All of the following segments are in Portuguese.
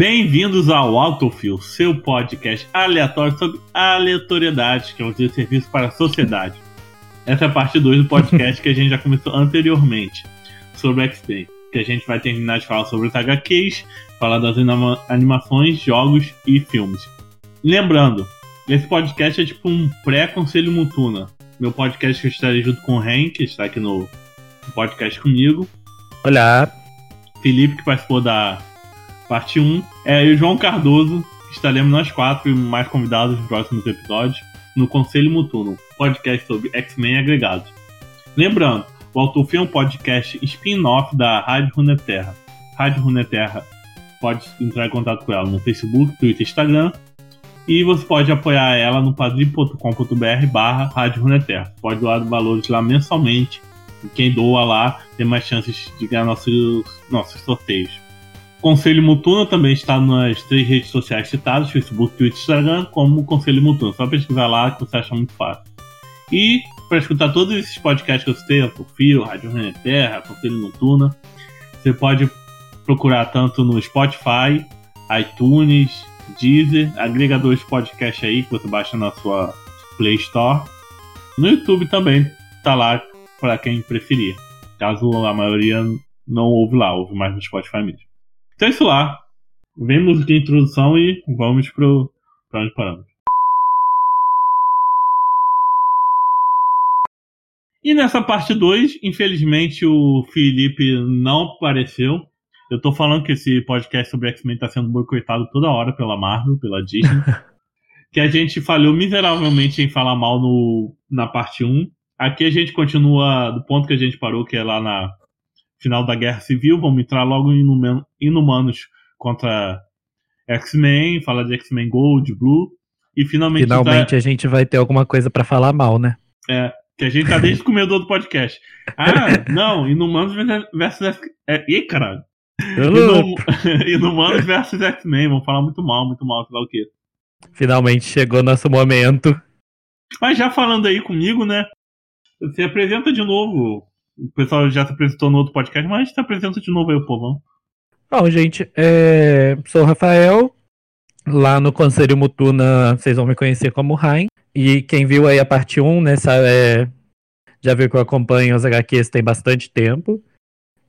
Bem-vindos ao Autofil, seu podcast aleatório sobre aleatoriedade, que é um serviço para a sociedade. Essa é a parte 2 do podcast que a gente já começou anteriormente, sobre X-Men, que a gente vai terminar de falar sobre os HQs, falar das anima animações, jogos e filmes. Lembrando, esse podcast é tipo um pré-conselho Mutuna. Meu podcast que eu estarei junto com o Ren, que está aqui no podcast comigo. Olá. Felipe, que participou da parte 1. É, o João Cardoso, estaremos nós quatro e mais convidados nos próximos episódios, no Conselho Mutuno, podcast sobre X-Men agregados. Lembrando, o Autofilm é um podcast spin-off da Rádio Runeterra. Rádio Runeterra pode entrar em contato com ela no Facebook, Twitter Instagram. E você pode apoiar ela no padrim.com.br barra Rádio Runeterra. Pode doar valores lá mensalmente. E quem doa lá tem mais chances de ganhar nossos, nossos sorteios. Conselho Mutuno também está nas três redes sociais citadas, Facebook, Twitter e Instagram, como Conselho Mutuno. Só pesquisar lá que você acha muito fácil. E para escutar todos esses podcasts que eu citei, o Fio, Rádio Renê Terra, Conselho Mutuno, você pode procurar tanto no Spotify, iTunes, Deezer, agregadores de podcast aí que você baixa na sua Play Store. No YouTube também tá lá para quem preferir. Caso a maioria não ouve lá, ouve mais no Spotify mesmo. Então é isso lá. Vemos de introdução e vamos pro, pra onde paramos. E nessa parte 2, infelizmente o Felipe não apareceu. Eu tô falando que esse podcast sobre X-Men tá sendo boicotado toda hora pela Marvel, pela Disney. que a gente falhou miseravelmente em falar mal no, na parte 1. Aqui a gente continua do ponto que a gente parou, que é lá na final da Guerra Civil, vamos entrar logo em Inumanos contra X-Men, falar de X-Men Gold, Blue, e finalmente... Finalmente tá... a gente vai ter alguma coisa para falar mal, né? É, que a gente tá desde o começo do podcast. Ah, não, Inumanos versus... X... É, ih, caralho! Inum... Inumanos versus X-Men, vamos falar muito mal, muito mal, sei lá o quê. Finalmente chegou nosso momento. Mas já falando aí comigo, né? Você apresenta de novo o pessoal já se apresentou no outro podcast, mas se apresenta de novo aí o povão. Bom, gente, é... sou o Rafael. Lá no Conselho Mutuna, vocês vão me conhecer como Rain. E quem viu aí a parte 1, né, sabe, é... já viu que eu acompanho os HQs tem bastante tempo.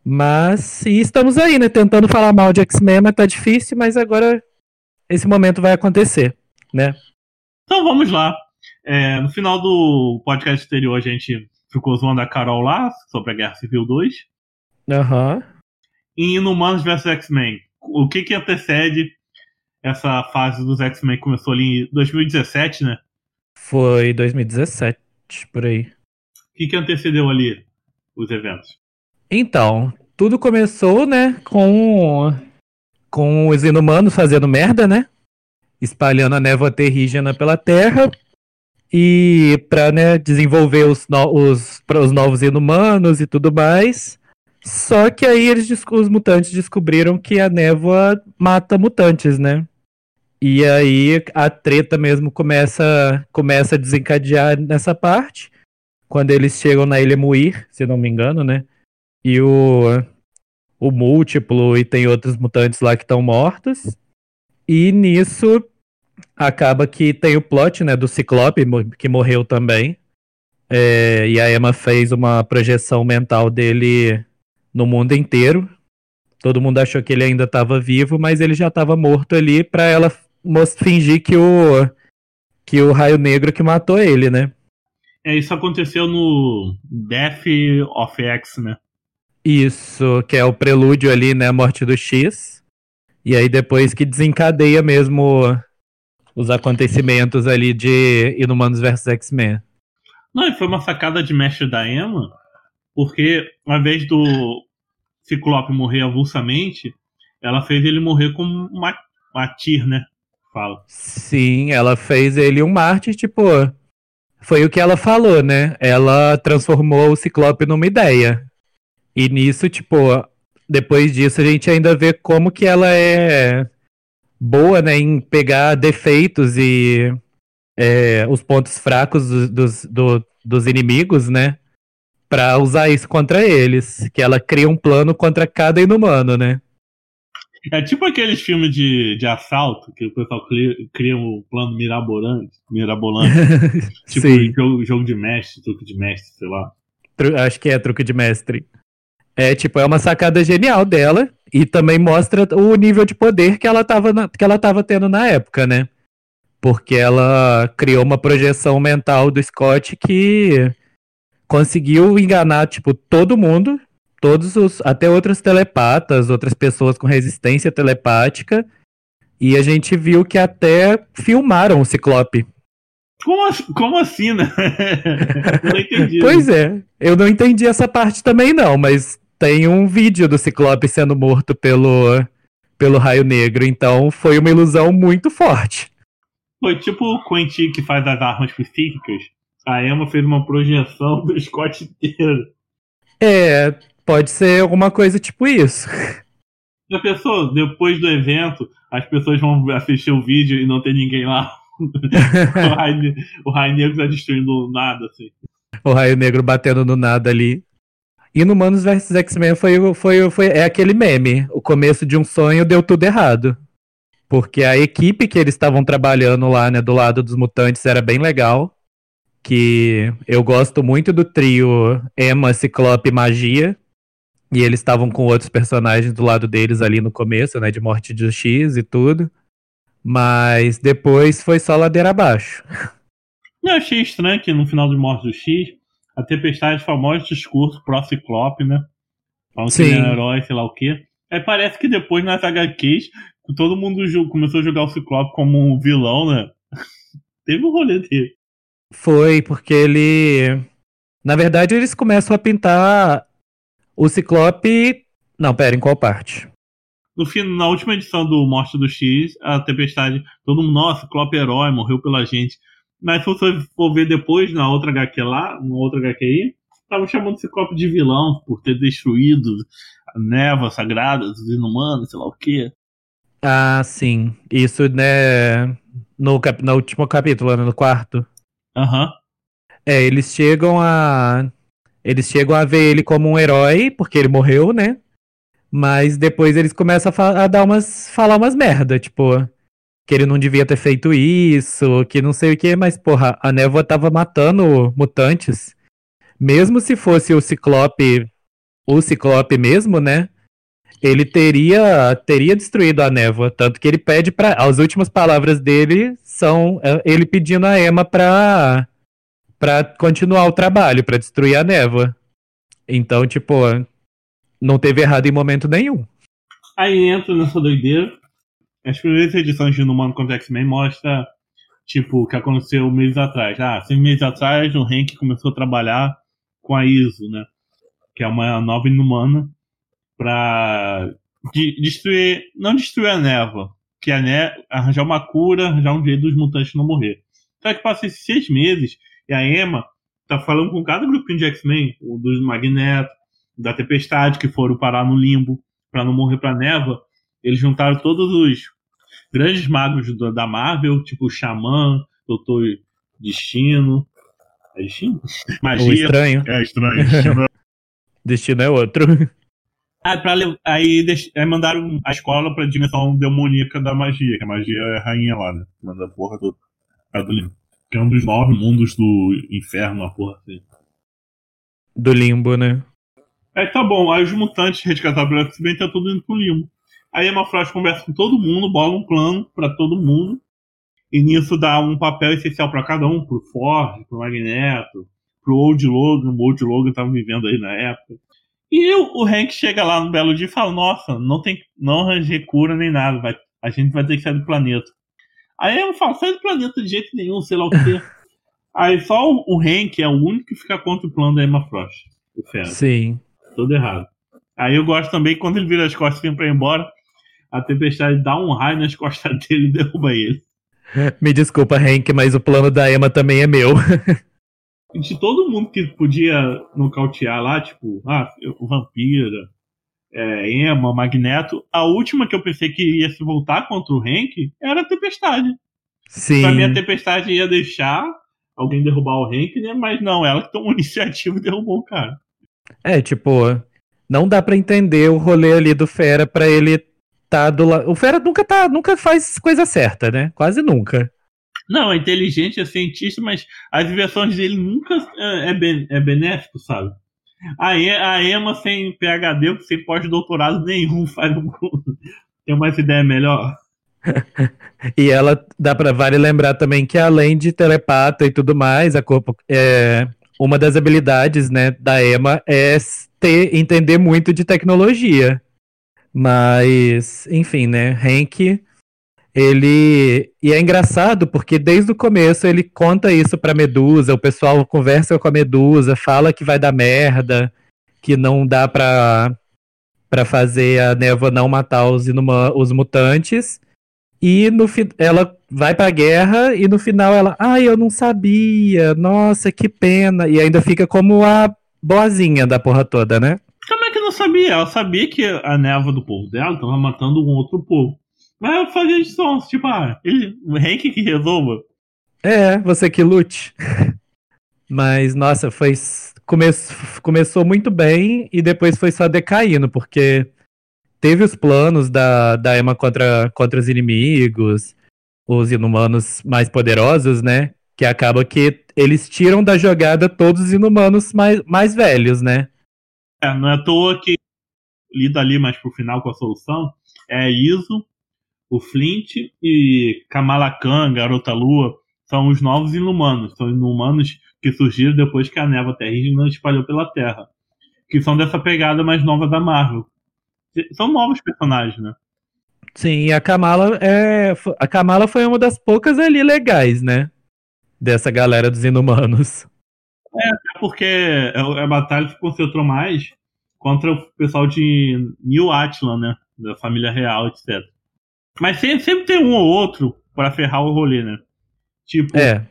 Mas estamos aí, né, tentando falar mal de X-Men, mas tá difícil, mas agora esse momento vai acontecer, né? Então vamos lá. É, no final do podcast anterior, a gente ficou zoando a Carol lá sobre a Guerra Civil 2. Aham. Uhum. E Inumanos vs X-Men. O que que antecede essa fase dos X-Men? Começou ali em 2017, né? Foi 2017, por aí. O que que antecedeu ali os eventos? Então, tudo começou, né, com, com os inumanos fazendo merda, né? Espalhando a névoa terrígena pela Terra e para né, desenvolver os, no, os, os novos inumanos e tudo mais. Só que aí eles, os mutantes descobriram que a névoa mata mutantes, né? E aí a treta mesmo começa, começa a desencadear nessa parte. Quando eles chegam na Ilha Muir, se não me engano, né? E o, o Múltiplo e tem outros mutantes lá que estão mortos. E nisso acaba que tem o plot, né, do Ciclope, que morreu também. É, e a Emma fez uma projeção mental dele no mundo inteiro. Todo mundo achou que ele ainda estava vivo, mas ele já estava morto ali para ela fingir que o que o Raio Negro que matou ele, né? É, isso aconteceu no Death of X, né? Isso, que é o prelúdio ali, né, a morte do X. E aí depois que desencadeia mesmo os acontecimentos ali de Inumanos vs X-Men. Não, e foi uma sacada de mestre da Emma, porque uma vez do Ciclope morrer avulsamente, ela fez ele morrer como uma, uma tir, né? Fala. Sim, ela fez ele um mártir, tipo. Foi o que ela falou, né? Ela transformou o Ciclope numa ideia. E nisso, tipo, depois disso a gente ainda vê como que ela é boa né, em pegar defeitos e é, os pontos fracos dos, dos, do, dos inimigos, né? Pra usar isso contra eles. Que ela cria um plano contra cada inumano, né? É tipo aqueles filmes de, de assalto que o pessoal cria, cria um plano mirabolante, mirabolante. tipo jogo, jogo de mestre, truque de mestre, sei lá. Tru- Acho que é truque de mestre. É, tipo, é uma sacada genial dela e também mostra o nível de poder que ela tava, na- que ela tava tendo na época, né? Porque ela criou uma projeção mental do Scott que conseguiu enganar, tipo, todo mundo, todos os, até outros telepatas, outras pessoas com resistência telepática, e a gente viu que até filmaram o Ciclope. Como, como assim, né? Não entendi. Pois é, eu não entendi essa parte também não, mas tem um vídeo do Ciclope sendo morto pelo, pelo Raio Negro, então foi uma ilusão muito forte. Foi tipo o Quentin que faz as armas psíquicas. A Emma fez uma projeção do Scott inteiro. É, pode ser alguma coisa tipo isso. Já pensou, depois do evento, as pessoas vão assistir o vídeo e não tem ninguém lá. o, Raio, o Raio Negro tá destruindo nada, assim. O Raio Negro batendo no nada ali. E no Manos vs X-Men foi, foi, foi, é aquele meme. O começo de um sonho deu tudo errado. Porque a equipe que eles estavam trabalhando lá, né, do lado dos mutantes era bem legal. Que eu gosto muito do trio Emma, Ciclope e Magia. E eles estavam com outros personagens do lado deles ali no começo, né, de Morte de X e tudo. Mas depois foi só ladeira abaixo. Eu achei estranho que no final de Morte do X, a Tempestade famoso discurso pró-Ciclope, né? Falando que ele Sim. era herói, sei lá o quê. Aí parece que depois nas HQs, todo mundo começou a jogar o Ciclope como um vilão, né? Teve um rolê dele. Foi, porque ele. Na verdade, eles começam a pintar o Ciclope. Não, pera, em qual parte? No fim, na última edição do Morte do X, a Tempestade, todo mundo, nossa, Ciclope é herói, morreu pela gente. Mas se você for ver depois, na outra HQ lá, na outra HQ aí, estavam chamando o Ciclope de vilão por ter destruído a névoa sagrada dos inumanos, sei lá o quê. Ah, sim. Isso, né. No, cap... no último capítulo, né, no quarto. Aham. É, eles chegam a. Eles chegam a ver ele como um herói, porque ele morreu, né? Mas depois eles começam a, a dar umas. falar umas merda, tipo. Que ele não devia ter feito isso, que não sei o que, mas, porra, a névoa tava matando mutantes. Mesmo se fosse o Ciclope. O Ciclope mesmo, né? Ele teria teria destruído a névoa, tanto que ele pede para as últimas palavras dele são é, ele pedindo a Emma pra para continuar o trabalho, pra destruir a névoa. Então, tipo, não teve errado em momento nenhum. Aí entra nessa doideira. As primeiras edições de Inumano contra X-Men mostra, tipo, o que aconteceu meses atrás. Ah, seis meses atrás o Hank começou a trabalhar com a ISO, né? Que é uma nova inumana pra de- destruir, não destruir a névoa, que a né, arranjar uma cura, arranjar um jeito dos mutantes não morrer. Só que passa esses seis meses e a Emma tá falando com cada grupinho de X-Men, o dos Magneto, da Tempestade, que foram parar no limbo pra não morrer pra névoa. Eles juntaram todos os grandes magos do- da Marvel, tipo Xamã, Doutor Destino. É Destino? O Magia. estranho. É estranho. Destino. Destino é outro. Ah, pra aí, deix- aí mandaram a escola pra dimensão demoníaca da magia, que a magia é a rainha lá, né? Manda a porra do. limbo. Que é um dos nove mundos do inferno, a porra assim. Do limbo, né? Aí tá bom, aí os mutantes resgatados X-Men tá tudo indo pro limbo. Aí a Emma Frost conversa com todo mundo, bola um plano pra todo mundo. E nisso dá um papel essencial pra cada um, pro Ford, pro Magneto, pro Old Logan, o Old Logan tava vivendo aí na época. E o, Hank chega lá no belo dia e fala, nossa, não tem, não arranjei cura nem nada, vai, a gente vai ter que sair do planeta. Aí Emma fala, sai do planeta de jeito nenhum, sei lá o quê. aí só o, o Hank é o único que fica contra o plano da Emma Frost. O Fera Sim. todo errado. Aí eu gosto também quando ele vira as costas e vem pra ir embora, a tempestade dá um raio nas costas dele e derruba ele. Me desculpa, Hank, mas o plano da Emma também é meu. De todo mundo que podia nocautear lá, tipo, ah, o Vampira, é, Emma, Magneto, a última que eu pensei que ia se voltar contra o Hank era a Tempestade. Sim. Pra mim a Tempestade ia deixar alguém derrubar o Hank, né? Mas não, ela que tomou iniciativa e derrubou o cara. É, tipo, não dá pra entender o rolê ali do Fera pra ele tá do lado. O Fera nunca tá, nunca faz coisa certa, né? Quase nunca. Não, é inteligente, é cientista, mas as invenções dele nunca é, é, ben, é benéfico, sabe? A, e, a Emma sem PhD, sem pós-doutorado nenhum, faz um, tem uma ideia melhor. e ela dá para vale lembrar também que além de telepata e tudo mais, a corpo é uma das habilidades, né, da Emma é ter entender muito de tecnologia. Mas, enfim, né, Hank ele e é engraçado porque desde o começo ele conta isso pra Medusa, o pessoal conversa com a Medusa, fala que vai dar merda, que não dá pra, pra fazer a névoa não matar os, inuma, os mutantes. E no ela vai pra guerra e no final ela, ai, eu não sabia, nossa, que pena. E ainda fica como a boazinha da porra toda, né? Não sabia? Ela sabia que a névoa do povo dela tava matando um outro povo. Mas eu fazia de sons, tipo, ah, ele, o Hank que resolva. É, você que lute. Mas, nossa, foi. Come, começou muito bem e depois foi só decaindo, porque teve os planos da, da Emma contra, contra os inimigos, os inumanos mais poderosos, né? Que acaba que eles tiram da jogada todos os inumanos mais, mais velhos, né? É, não é à toa que lida ali mais pro final com a solução é Iso, o Flint e Kamala Khan, Garota Lua, são os novos inumanos. São inumanos que surgiram depois que a névoa terrígena espalhou pela Terra. Que são dessa pegada mais nova da Marvel são novos personagens, né? Sim, e a Kamala é. A Kamala foi uma das poucas ali legais, né? Dessa galera dos inumanos. É, porque é a batalha se concentrou mais contra o pessoal de New Atlan, né? Da família real, etc. Mas sempre, sempre tem um ou outro para ferrar o rolê, né? Tipo, é.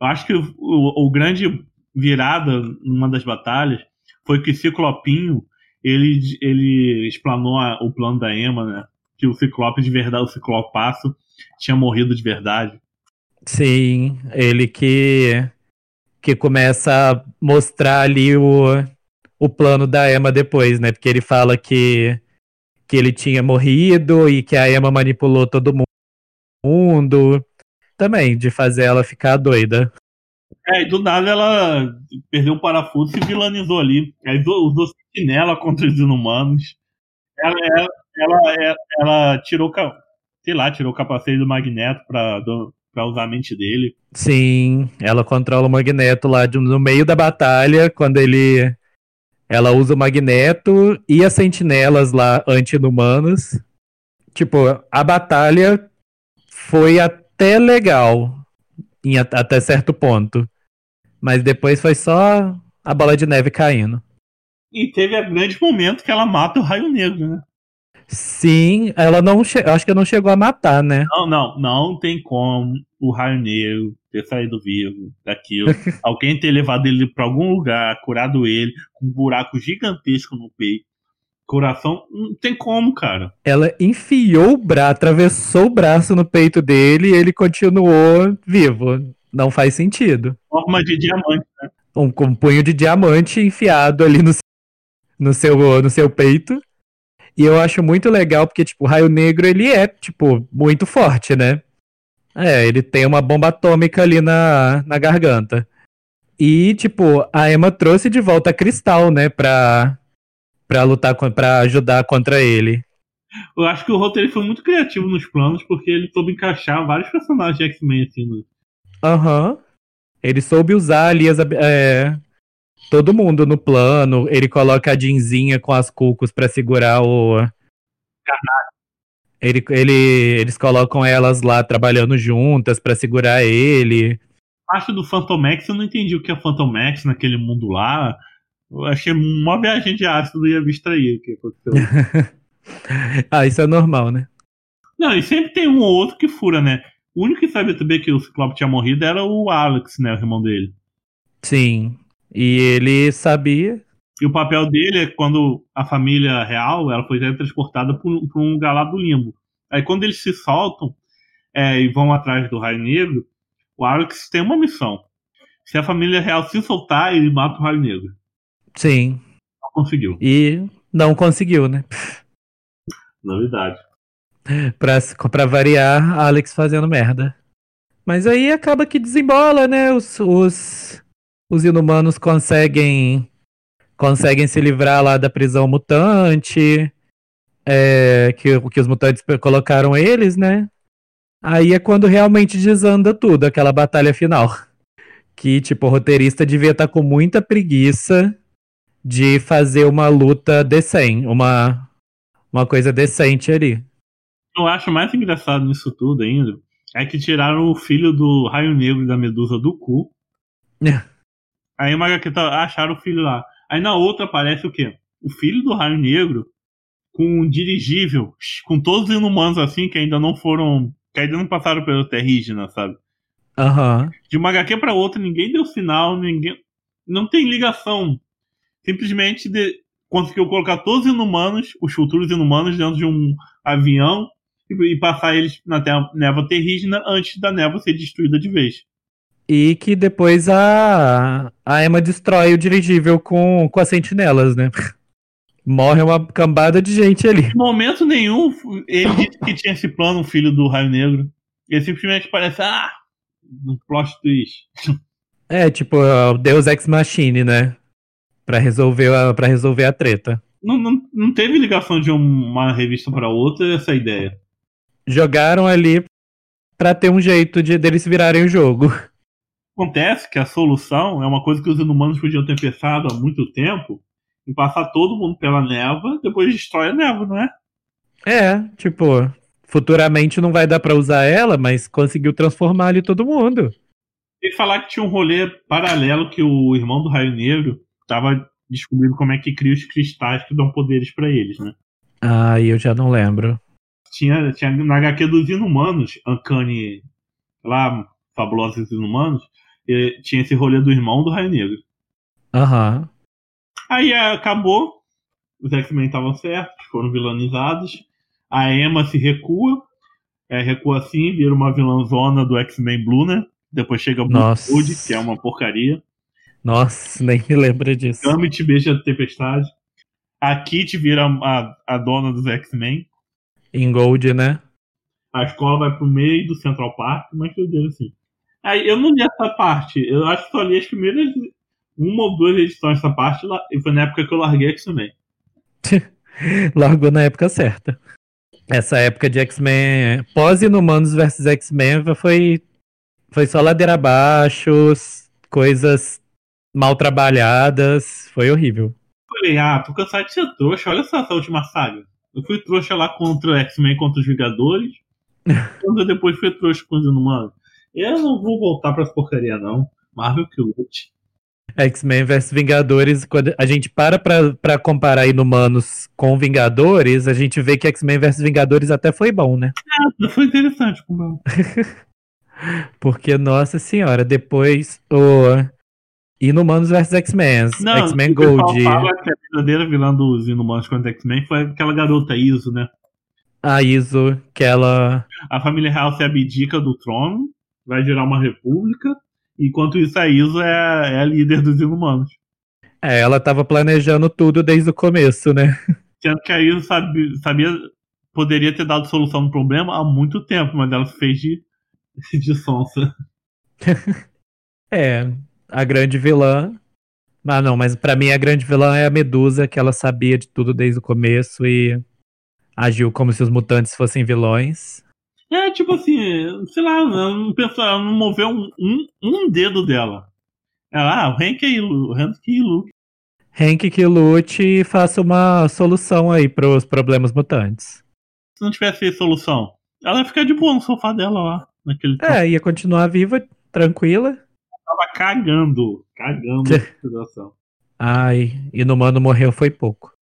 eu acho que o, o, o grande virada numa das batalhas foi que Ciclopinho ele, ele explanou a, o plano da Emma, né? Que o Ciclope de verdade, o Ciclopaço, tinha morrido de verdade. Sim, ele que, que começa a mostrar ali o, o plano da Emma depois, né? Porque ele fala que, que ele tinha morrido e que a Emma manipulou todo mundo. Também, de fazer ela ficar doida. É, e do nada ela perdeu o parafuso e vilanizou ali. Aí usou sentinela contra os inumanos. Ela, ela, ela, ela, ela tirou, sei lá, tirou o capacete do Magneto pra, pra usar a mente dele. Sim, ela controla o Magneto lá de, no meio da batalha, quando ele. Ela usa o Magneto e as sentinelas lá anti-inumanos. Tipo, a batalha foi até legal, em, até certo ponto. Mas depois foi só a bola de neve caindo. E teve o grande momento que ela mata o Raio Negro, né? Sim, ela não acho que não chegou a matar, né? Não, não, não tem como o Raio Negro ter saído vivo daquilo. Alguém ter levado ele para algum lugar, curado ele, com um buraco gigantesco no peito. Coração, não tem como, cara. Ela enfiou o braço, atravessou o braço no peito dele e ele continuou vivo. Não faz sentido. Forma de diamante, né? Um, um punho de diamante enfiado ali no, no, seu, no seu peito. E eu acho muito legal porque, tipo, o Raio Negro, ele é, tipo, muito forte, né? É, ele tem uma bomba atômica ali na, na garganta. E, tipo, a Emma trouxe de volta a Cristal, né, pra, pra lutar, pra ajudar contra ele. Eu acho que o roteiro foi muito criativo nos planos, porque ele soube encaixar vários personagens de X-Men, assim, no, Aham. Uhum. Ele soube usar ali as, é, todo mundo no plano. Ele coloca a Jinzinha com as cucos para segurar o. Ele, ele, eles colocam elas lá trabalhando juntas para segurar ele. Parte do Phantom Max, eu não entendi o que é Phantom Max naquele mundo lá. Eu achei uma viagem de ácido e ia abstrair o que aconteceu. ah, isso é normal, né? Não, e sempre tem um ou outro que fura, né? O único que sabia também que o Ciclope tinha morrido era o Alex, né? O irmão dele. Sim. E ele sabia. E o papel dele é quando a família real ela foi transportada para um lugar lá do limbo. Aí quando eles se soltam é, e vão atrás do Raio Negro, o Alex tem uma missão. Se a família real se soltar, ele mata o Raio Negro. Sim. Não conseguiu. E não conseguiu, né? Novidade. pra, pra variar, Alex fazendo merda. Mas aí acaba que desembola, né? Os, os, os inumanos conseguem conseguem se livrar lá da prisão mutante, é, que, que os mutantes colocaram eles, né? Aí é quando realmente desanda tudo, aquela batalha final. Que, tipo, o roteirista devia estar tá com muita preguiça de fazer uma luta decente, uma, uma coisa decente ali. Eu acho mais engraçado nisso tudo ainda é que tiraram o filho do Raio Negro da Medusa do cu. Aí uma Magaqueta acharam o filho lá. Aí na outra aparece o quê? O filho do Raio Negro com um dirigível, com todos os inumanos assim que ainda não foram. que ainda não passaram pelo terrígena, sabe? Aham. Uhum. De uma HQ pra outra, ninguém deu sinal, ninguém. Não tem ligação. Simplesmente de... conseguiu colocar todos os inumanos, os futuros inumanos, dentro de um avião e passar eles na névoa terrígena antes da névoa ser destruída de vez. E que depois a, a Emma destrói o dirigível com, com as sentinelas, né? Morre uma cambada de gente ali. Em momento nenhum, ele disse que tinha esse plano, o filho do Raio Negro. Ele simplesmente parece, ah, um plot twist. É, tipo, o Deus Ex Machine, né? Pra resolver a, pra resolver a treta. Não, não, não teve ligação de uma revista para outra essa ideia jogaram ali para ter um jeito de deles virarem o jogo. Acontece que a solução é uma coisa que os inumanos podiam ter pensado há muito tempo, em passar todo mundo pela névoa, depois destrói a névoa, não é? É, tipo, futuramente não vai dar para usar ela, mas conseguiu transformar ali todo mundo. Tem que falar que tinha um rolê paralelo que o irmão do Raio Negro tava descobrindo como é que cria os cristais que dão poderes para eles, né? Ah, eu já não lembro tinha, tinha na HQ dos Inumanos, Uncanny, lá, Fabulosos Inumanos, tinha esse rolê do irmão do Raio Negro. Aham. Uhum. Aí é, acabou, os X-Men estavam certos, foram vilanizados, a Emma se recua, é, recua assim, vira uma vilãzona do X-Men Blue, né? Depois chega Wood, que é uma porcaria. Nossa, nem me lembro disso. Gambit beija a tempestade. A Kit vira a, a dona dos X-Men em Gold, né? A escola vai pro meio do Central Park, mas meu Deus, assim. Aí eu não li essa parte, eu acho que só li as primeiras uma ou duas edições dessa parte, e foi na época que eu larguei X-Men. Largou na época certa. Essa época de X-Men, pós-Inumanos versus X-Men foi, foi só ladeira abaixo, coisas mal trabalhadas, foi horrível. Falei, ah, tô cansado de ser trouxa, olha só essa última saga. Eu fui trouxa lá contra o X-Men contra os Vingadores. quando depois fui trouxa com os Inumanos. Eu não vou voltar pra porcaria, não. Marvel que lute. X-Men vs Vingadores, quando a gente para pra, pra comparar Inumanos com Vingadores, a gente vê que X-Men vs Vingadores até foi bom, né? É, foi interessante. Porque, nossa senhora, depois o Inumanos vs X-Men. X-Men Gold. fala que a verdadeira vilã dos Inumanos contra X-Men foi aquela garota Iso, né? A Iso, que ela. A família real se abdica do trono, vai virar uma república, enquanto isso a Iso é, é a líder dos Inumanos. É, ela tava planejando tudo desde o começo, né? Sendo que a Iso sabia, sabia poderia ter dado solução no problema há muito tempo, mas ela fez de, de sonsa. é, a grande vilã. Ah, não, mas para mim a grande vilã é a Medusa, que ela sabia de tudo desde o começo e agiu como se os mutantes fossem vilões. É, tipo assim, sei lá, ela não, pensou, ela não moveu um, um, um dedo dela. Ela, ah, o Hank é o Hank que lute. Hank que lute e faça uma solução aí pros problemas mutantes. Se não tivesse solução, ela ia ficar de boa no sofá dela lá. Naquele é, ia continuar viva, tranquila tava cagando, cagando a situação. Ai, e no Mano morreu foi pouco.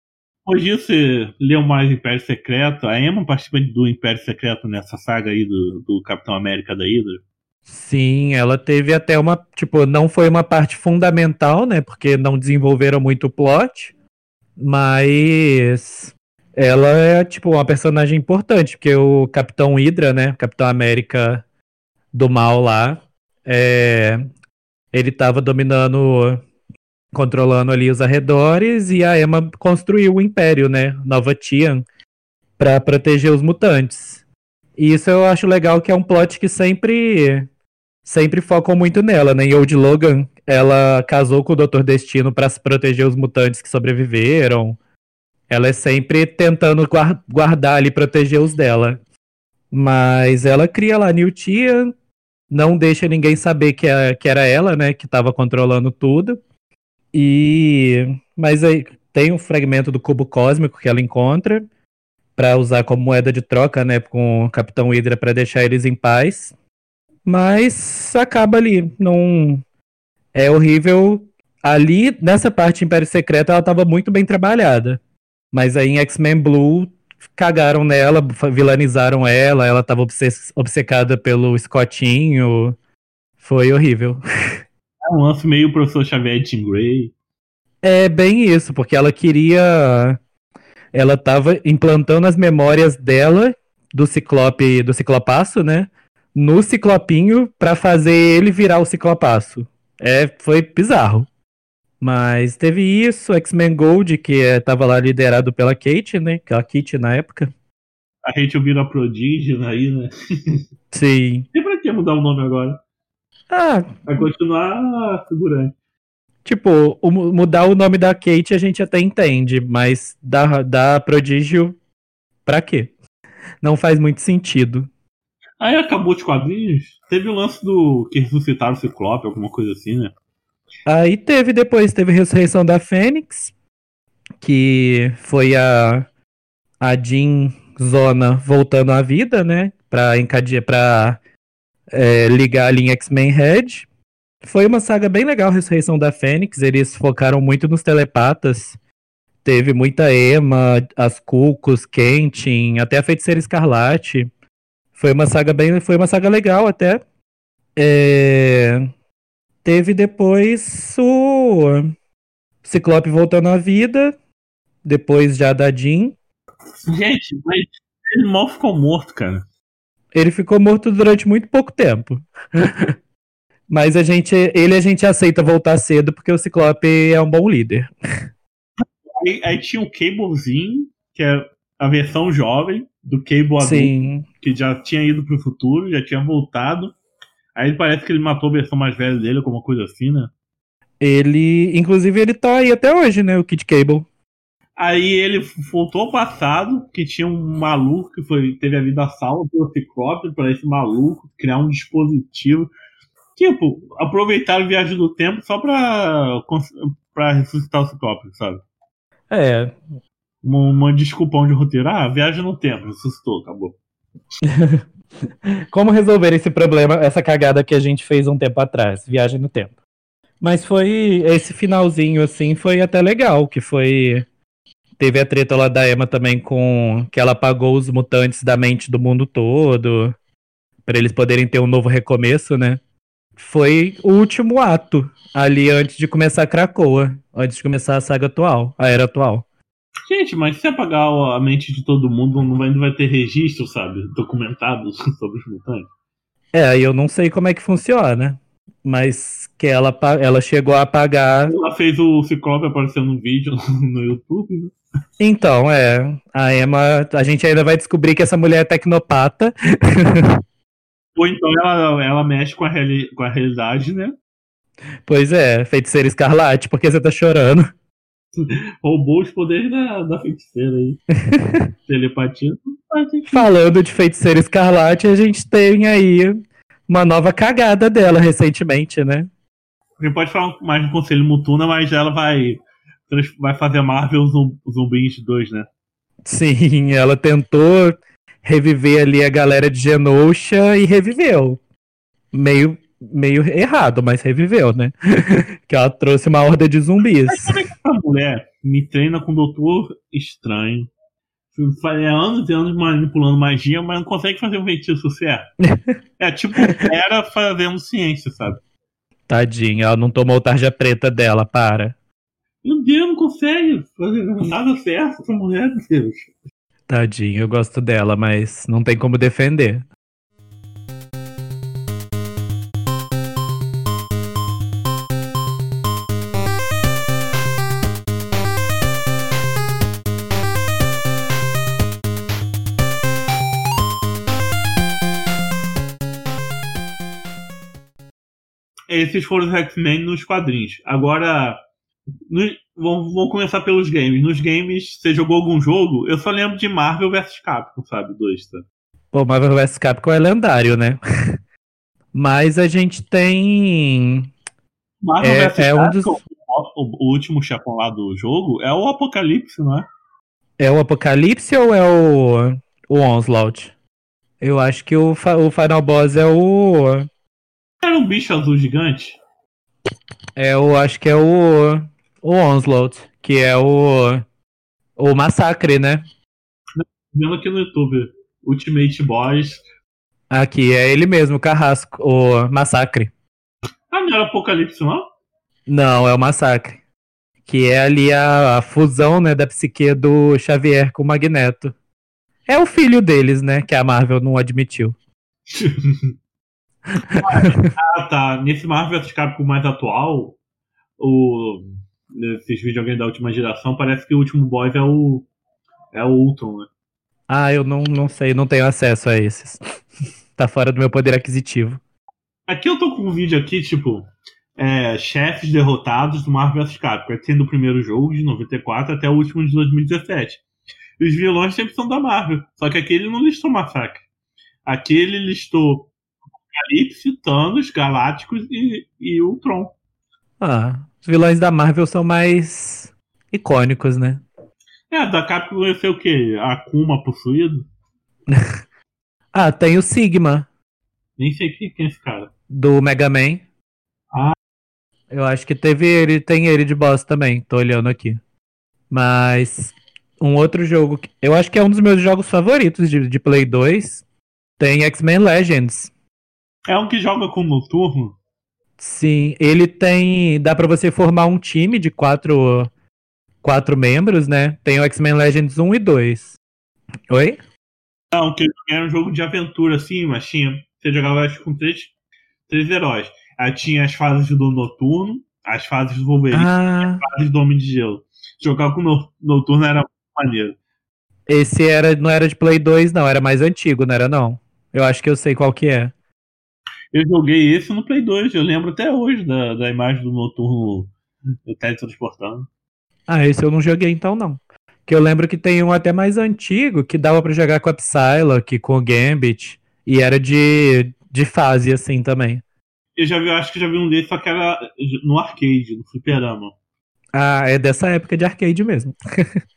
Hoje você leu mais Império Secreto. A Emma participa do Império Secreto nessa saga aí do, do Capitão América da Hydra. Sim, ela teve até uma. Tipo, não foi uma parte fundamental, né? Porque não desenvolveram muito o plot. Mas. Ela é, tipo, uma personagem importante, porque o Capitão Hydra, né? Capitão América do mal lá. É, ele estava dominando, controlando ali os arredores e a Emma construiu o Império, né? Nova Tian, para proteger os mutantes. E isso eu acho legal que é um plot que sempre sempre focam muito nela, né? Em Old Logan, ela casou com o Dr. Destino para proteger os mutantes que sobreviveram. Ela é sempre tentando guardar ali, proteger os dela. Mas ela cria lá New Tia, não deixa ninguém saber que, é, que era ela, né? Que estava controlando tudo. E. Mas aí tem um fragmento do cubo cósmico que ela encontra para usar como moeda de troca, né? Com o Capitão Hydra para deixar eles em paz. Mas acaba ali. Não. É horrível. Ali, nessa parte Império Secreto, ela estava muito bem trabalhada. Mas aí em X-Men Blue cagaram nela, vilanizaram ela, ela tava obcecada pelo Scottinho. Foi horrível. É um lance meio professor Xavier de Grey. É bem isso, porque ela queria. Ela tava implantando as memórias dela, do Ciclope, do Ciclopaço, né? No Ciclopinho, para fazer ele virar o Ciclopaço. É, foi bizarro. Mas teve isso, X-Men Gold, que estava é, lá liderado pela Kate, né? Aquela Kate na época. A gente vira prodígio aí, né? Sim. E pra que mudar o nome agora? Ah. Vai continuar figurante. Tipo, o, mudar o nome da Kate a gente até entende, mas da, da prodígio, pra quê? Não faz muito sentido. Aí acabou de quadrinhos. Teve o lance do que ressuscitaram o Ciclope, alguma coisa assim, né? Aí teve depois, teve a ressurreição da Fênix, que foi a, a Jean Zona voltando à vida, né? Pra encadear, pra é, ligar ali em X-Men Red. Foi uma saga bem legal, Ressurreição da Fênix. Eles focaram muito nos telepatas. Teve muita Emma, as Cucos, Kentin, até a Feiticeira Escarlate. Foi uma saga bem, foi uma saga legal até. É... Teve depois o Ciclope voltando à vida, depois já da Jean. Gente, mas ele mal ficou morto, cara. Ele ficou morto durante muito pouco tempo. mas a gente, ele a gente aceita voltar cedo porque o Ciclope é um bom líder. Aí, aí tinha o Cablezinho, que é a versão jovem do Cable adulto, Sim. que já tinha ido pro futuro, já tinha voltado. Aí parece que ele matou a versão mais velha dele, alguma coisa assim, né? Ele, inclusive, ele tá aí até hoje, né? O Kid Cable. Aí ele voltou ao passado, que tinha um maluco que foi, teve a vida salva pelo Ciclope, para esse maluco criar um dispositivo. Tipo, aproveitar a viagem do tempo só pra, pra ressuscitar o Ciclope, sabe? É. Uma, uma desculpão de roteiro. Ah, viagem no tempo, ressuscitou, acabou. Como resolver esse problema, essa cagada que a gente fez um tempo atrás, viagem no tempo. Mas foi esse finalzinho assim, foi até legal, que foi teve a treta lá da Emma também com que ela apagou os mutantes da mente do mundo todo para eles poderem ter um novo recomeço, né? Foi o último ato ali antes de começar a Krakoa, antes de começar a saga atual, a era atual. Gente, mas se apagar a mente de todo mundo, não vai, não vai ter registro, sabe? Documentados sobre os mutantes. É, eu não sei como é que funciona. Mas que ela, ela chegou a apagar. Ela fez o Ciclope aparecer no vídeo no YouTube, né? Então, é. A Emma, a gente ainda vai descobrir que essa mulher é tecnopata. Ou então ela, ela mexe com a, reali com a realidade, né? Pois é, feiticeira escarlate, por que você tá chorando? Roubou os poderes da, da feiticeira aí. Telepatia. Falando de feiticeira escarlate, a gente tem aí uma nova cagada dela recentemente, né? A gente pode falar mais do Conselho Mutuna, mas ela vai, vai fazer Marvel Zumbis 2, né? Sim, ela tentou reviver ali a galera de Genosha e reviveu. Meio meio errado, mas reviveu, né? que ela trouxe uma horda de zumbis. Mas como é que essa mulher me treina com o Doutor Estranho? É anos e anos manipulando magia, mas não consegue fazer um feitiço certo. é tipo, era fazendo ciência, sabe? Tadinha, ela não tomou tarja preta dela, para. Meu Deus, não consegue fazer nada certo essa mulher, Deus. Tadinha, eu gosto dela, mas não tem como defender. Esses foram os X-Men nos quadrinhos. Agora, no, vamos, vamos, começar pelos games. Nos games, você jogou algum jogo? Eu só lembro de Marvel vs Capcom, sabe? Dois, tá? Pô, Marvel vs Capcom é lendário, né? Mas a gente tem. Marvel é, vs é Capcom, um dos... o, o último chefão lá do jogo, é o Apocalipse, não é? É o Apocalipse ou é o, o Onslaught? Eu acho que o, o Final Boss é o. Era um bicho azul gigante? É, eu acho que é o. O Onslaught, que é o. O Massacre, né? Vendo aqui no YouTube. Ultimate Boss. Aqui, é ele mesmo, o Carrasco, o Massacre. Ah, não era Apocalipse, não? Não, é o Massacre. Que é ali a, a fusão, né, da psique do Xavier com o Magneto. É o filho deles, né? Que a Marvel não admitiu. ah, tá. Nesse Marvel vs Capcom mais atual, o nesses videogames da última geração, parece que o último boss é o é o Ultron, né? Ah, eu não, não sei, não tenho acesso a esses. tá fora do meu poder aquisitivo. Aqui eu tô com um vídeo aqui, tipo, é, chefes derrotados do Marvel vs Capcom, sendo o primeiro jogo de 94 até o último de 2017 os vilões sempre são da Marvel. Só que aqui ele não listou Massacre. Aqui ele listou Apocalipse, Thanos, Galácticos e, e Ultron. Ah, os vilões da Marvel são mais icônicos, né? É, da Capcom vai ser o quê? A Akuma possuído? ah, tem o Sigma. Nem sei quem é esse cara. Do Mega Man. Ah. Eu acho que teve ele, tem ele de boss também, tô olhando aqui. Mas um outro jogo, que eu acho que é um dos meus jogos favoritos de, de Play 2, tem X-Men Legends. É um que joga com noturno? Sim, ele tem. Dá para você formar um time de quatro, quatro membros, né? Tem o X-Men Legends 1 e 2. Oi? Não, que era um jogo de aventura, assim, mas tinha. Você jogava acho, com três, três heróis. Aí tinha as fases do Noturno, as fases do Wolverine ah. e as fases do Homem de Gelo. Jogar com o Noturno era maneiro. Esse era, não era de Play 2, não, era mais antigo, não era não. Eu acho que eu sei qual que é. Eu joguei esse no Play 2, eu lembro até hoje da, da imagem do noturno do teletransportando. Ah, esse eu não joguei então não. Que eu lembro que tem um até mais antigo que dava para jogar com a Psylocke, com o Gambit, e era de, de fase assim também. Eu já vi, acho que já vi um desses, só que era no arcade, no fliperama. Ah, é dessa época de arcade mesmo.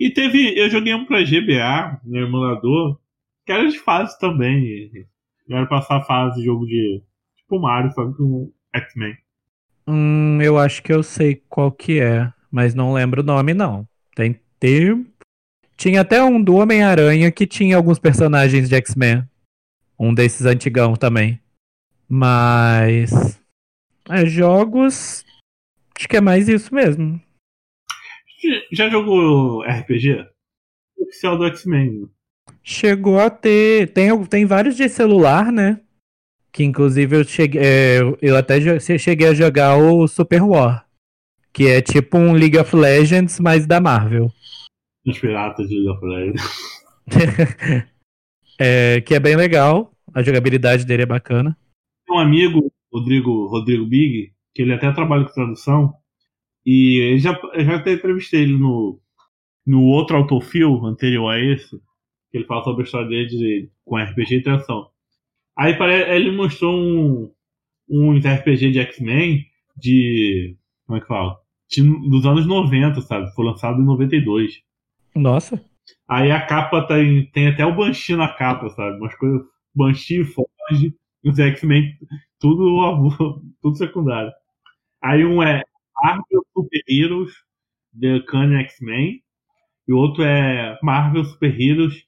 E teve. Eu joguei um pra GBA no emulador, que era de fase também. Era passar fase de jogo de. Tipo Mario, só que um X-Men. Hum, eu acho que eu sei qual que é, mas não lembro o nome, não. Tem tempo. Tinha até um do Homem-Aranha que tinha alguns personagens de X-Men. Um desses antigão também. Mas. É, jogos. Acho que é mais isso mesmo. Já jogou RPG? Oficial do X-Men. Chegou a ter. Tem, tem vários de celular, né? Que inclusive eu cheguei. É, eu até cheguei a jogar o Super War. Que é tipo um League of Legends, mas da Marvel. Os piratas de League of Legends. é, que é bem legal. A jogabilidade dele é bacana. Tem um amigo, Rodrigo, Rodrigo Big, que ele até trabalha com tradução. E já, já até entrevistei ele no, no outro autofil anterior a esse, ele fala sobre a história dele de, com RPG e tração. Aí ele mostrou um, uns RPG de X-Men de. Como é que fala? De, dos anos 90, sabe? Foi lançado em 92. Nossa. Aí a capa tem, tem até o Banshee na capa, sabe? Umas coisas. Banshee, Foge, os X-Men, tudo, tudo secundário. Aí um é Marvel Super Heroes The Kanye X-Men e o outro é Marvel Super Heroes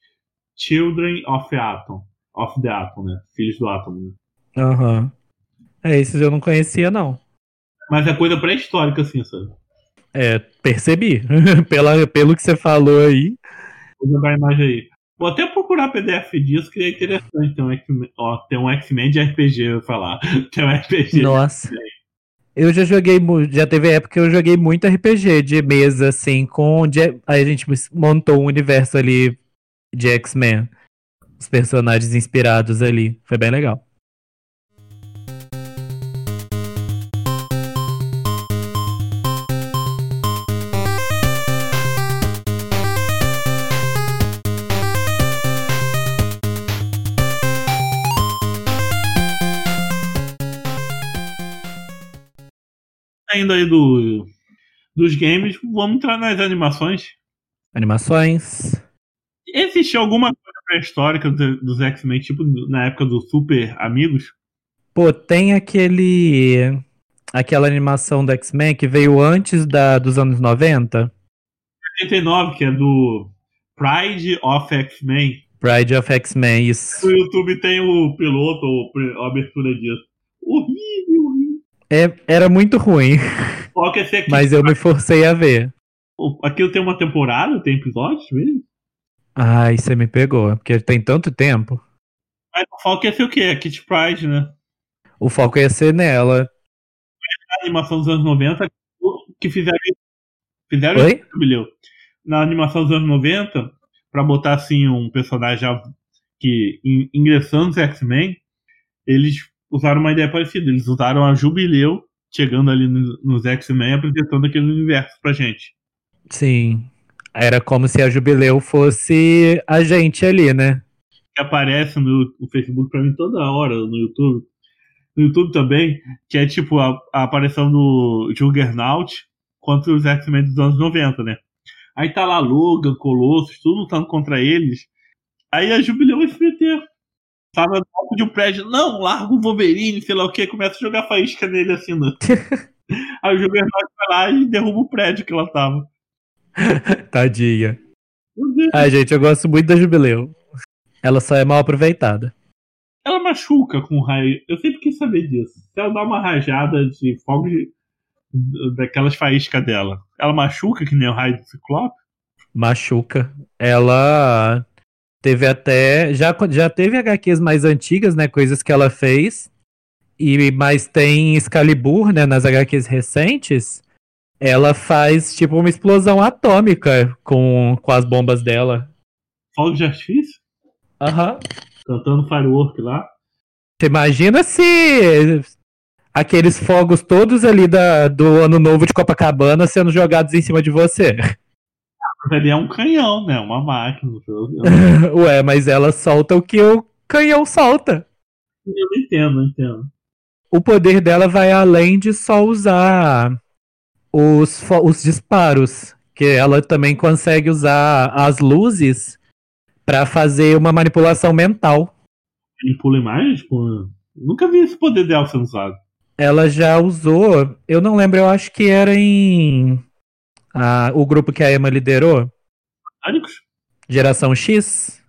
Children of Atom. Of the Atom, né? Filhos do Átomo. Né? Aham. Uhum. É, esses eu não conhecia, não. Mas é coisa pré-histórica, assim, sabe? É, percebi. Pela, pelo que você falou aí. Vou jogar a imagem aí. Vou até procurar PDF disso, que é interessante. Tem um X-Men de RPG, eu vou falar. Tem um RPG. Nossa. Eu já joguei, já teve época que eu joguei muito RPG de mesa, assim, com. Aí a gente montou um universo ali de X-Men. Os personagens inspirados ali. Foi bem legal. Ainda aí do, dos games, vamos entrar nas animações. Animações. Existe alguma coisa pré-histórica do- dos X-Men, tipo na época do Super Amigos? Pô, tem aquele. Aquela animação do X-Men que veio antes da, dos anos 90. 89, que é do Pride of X-Men. Pride of X-Men, isso. No YouTube tem o piloto, ou a abertura disso. Horrível, horrível. É, era muito ruim, mas eu me forcei a ver. Aquilo tem uma temporada, tem episódios mesmo? Ai, você me pegou, porque tem tanto tempo. Mas o foco ia ser o quê? A Kit Pride, né? O foco ia ser nela. A animação dos anos 90 que fizeram. Fizeram Oi? isso, Jubileu. Na animação dos anos 90, pra botar assim um personagem já que in- ingressando nos X-Men, eles usaram uma ideia parecida. Eles usaram a Jubileu chegando ali no- nos X-Men apresentando aquele universo pra gente. Sim. Era como se a Jubileu fosse a gente ali, né? que aparece no, no Facebook pra mim toda hora, no YouTube. No YouTube também, que é tipo a, a aparição do Juggernaut contra os X-Men dos anos 90, né? Aí tá lá Logan, Colossus, tudo lutando contra eles. Aí a Jubileu vai se meter. Tava no topo de um prédio, não, larga o Wolverine, sei lá o que, começa a jogar faísca nele assim, né? Aí o Juggernaut vai lá e derruba o prédio que ela tava. Tadinha. Ai, gente, eu gosto muito da Jubileu. Ela só é mal aproveitada. Ela machuca com raio. Eu sempre quis saber disso. Se ela dá uma rajada de fogo de- daquelas faíscas dela, ela machuca que nem o raio do Ciclope? Machuca. Ela teve até. Já, já teve HQs mais antigas, né? Coisas que ela fez. E, mas tem Excalibur, né? Nas HQs recentes. Ela faz tipo uma explosão atômica com, com as bombas dela. Fogo de artifício? Aham. Cantando firework lá. Você imagina se aqueles fogos todos ali da, do ano novo de Copacabana sendo jogados em cima de você. Ali é um canhão, né? Uma máquina. Ué, mas ela solta o que o canhão solta. eu não entendo, não entendo. O poder dela vai além de só usar os, os disparos. Que ela também consegue usar as luzes pra fazer uma manipulação mental. Manipula imagens? Tipo, nunca vi esse poder dela sendo usado. Ela já usou, eu não lembro, eu acho que era em ah, o grupo que a Emma liderou, Áricos? Geração X.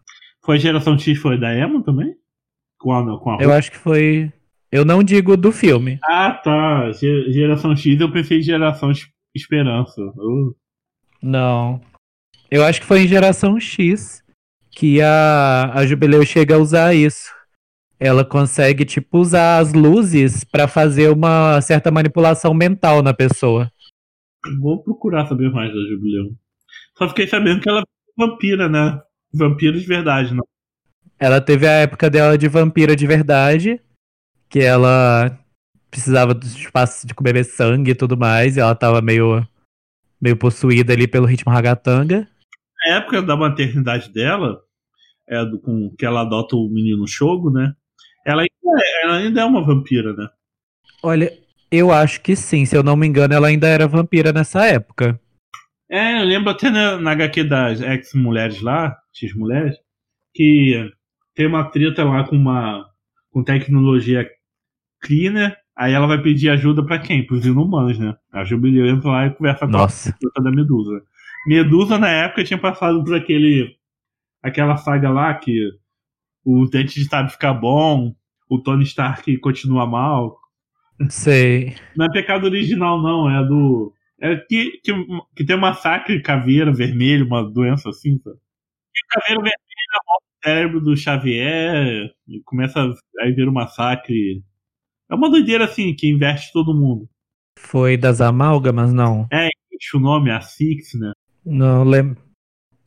Foi geração X, foi da Emma também? Com a, com a Eu acho que foi. Eu não digo do filme. Ah, tá. Ge- Geração X, eu pensei em geração Es- Esperança. Uh. Não. Eu acho que foi em Geração X que a, a Jubileu chega a usar isso. Ela consegue, tipo, usar as luzes pra fazer uma certa manipulação mental na pessoa. Vou procurar saber mais da Jubileu. Só fiquei sabendo que ela é vampira, né? Vampiro de verdade, não. Ela teve a época dela de vampira de verdade, que ela precisava de espaço de beber sangue e tudo mais, e ela tava meio, meio possuída ali pelo ritmo ragatanga. Na época da maternidade dela, é do, com que ela adota o menino Shogo, né? Ela ainda, é, ela ainda é uma vampira, né? Olha, eu acho que sim, se eu não me engano, ela ainda era vampira nessa época. É, eu lembro até na, na HQ das ex-mulheres lá, X-mulheres, que tem uma treta lá com uma com tecnologia cleaner, aí ela vai pedir ajuda pra quem? Pros inumanos, né? A Jubileu entra lá e conversa com Nossa. a treta da Medusa. Medusa, na época, tinha passado por aquele aquela saga lá que o Dente de Sabe ficar bom, o Tony Stark continua mal. Sei. Não é pecado original, não, é do. É que, que, que tem um massacre caveira vermelho, uma doença assim, sabe? E o caveira vermelho rouba o cérebro do Xavier e começa a ver um massacre. É uma doideira assim, que investe todo mundo. Foi das amálgamas, não. Existe o nome, a Six, né? Não lem...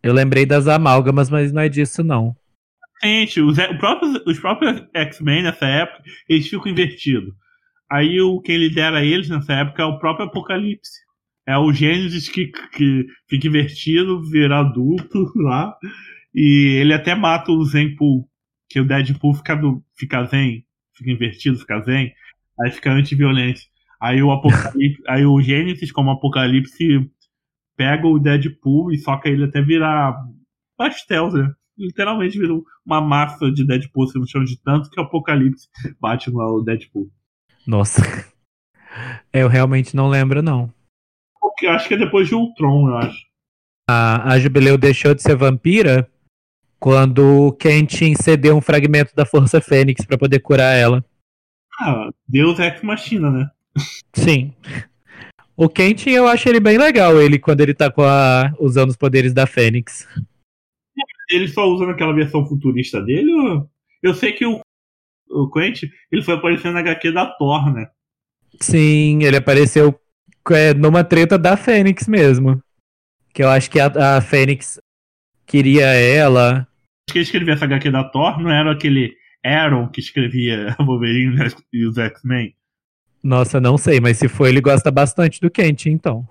Eu lembrei das amálgamas, mas não é disso, não. Gente, os, o próprio, os próprios X-Men nessa época, eles ficam invertidos. Aí o quem lidera eles nessa época é o próprio Apocalipse. É o Gênesis que, que fica invertido, vira adulto lá. E ele até mata o Zenpool. Que o Deadpool fica, do, fica zen, fica invertido, fica zen. Aí fica anti-violência. Aí o Apocalipse, aí o Gênesis, como Apocalipse, pega o Deadpool e soca ele até virar pastel, né? Literalmente virou uma massa de Deadpool no chão de tanto que o Apocalipse bate no Deadpool. Nossa. Eu realmente não lembro, não. Porque acho que é depois de Ultron, eu acho. A, a Jubileu deixou de ser vampira quando o Kenshin cedeu um fragmento da Força Fênix para poder curar ela. Ah, Deus é Ex Machina, né? Sim. O Kenshin eu acho ele bem legal, ele quando ele tá com a, usando os poderes da Fênix. Ele só usa naquela versão futurista dele? Ou... Eu sei que o, o Quentin, ele foi aparecendo na HQ da Thor, né? Sim, ele apareceu é, numa treta da Fênix mesmo. Que eu acho que a, a Fênix queria ela. Acho que ele escrevia essa HQ da Thor, não era aquele Aaron que escrevia Wolverine e os X-Men? Nossa, não sei, mas se for, ele gosta bastante do Kent, então.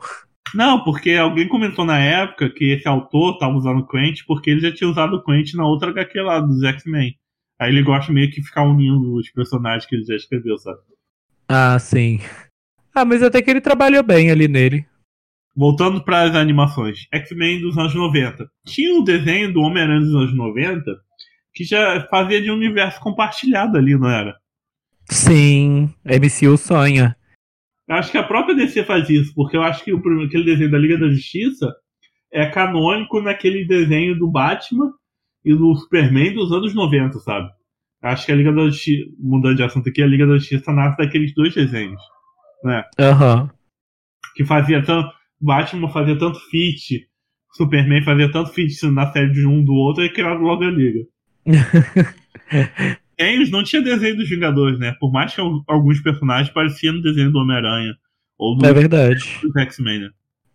Não, porque alguém comentou na época que esse autor tava usando o Quent porque ele já tinha usado o Quent na outra HQ lá dos X-Men. Aí ele gosta meio que ficar unindo os personagens que ele já escreveu, sabe? Ah, sim. Ah, mas até que ele trabalhou bem ali nele. Voltando para as animações. X-Men dos anos 90. Tinha o um desenho do Homem-Aranha dos anos 90 que já fazia de um universo compartilhado ali, não era? Sim, MCU sonha. Eu acho que a própria DC faz isso, porque eu acho que o, aquele desenho da Liga da Justiça é canônico naquele desenho do Batman e do Superman dos anos 90, sabe? Acho que a Liga da Justiça, mudando de assunto aqui, a Liga da Justiça nasce daqueles dois desenhos, né? Aham. Uhum. Que fazia tanto. Batman fazia tanto feat, Superman fazia tanto feat na série de um do outro e criaram logo a Liga. Eles não tinha desenho dos Vingadores, né? Por mais que alguns personagens pareciam no desenho do Homem-Aranha. Ou do, é verdade. X-Men, né?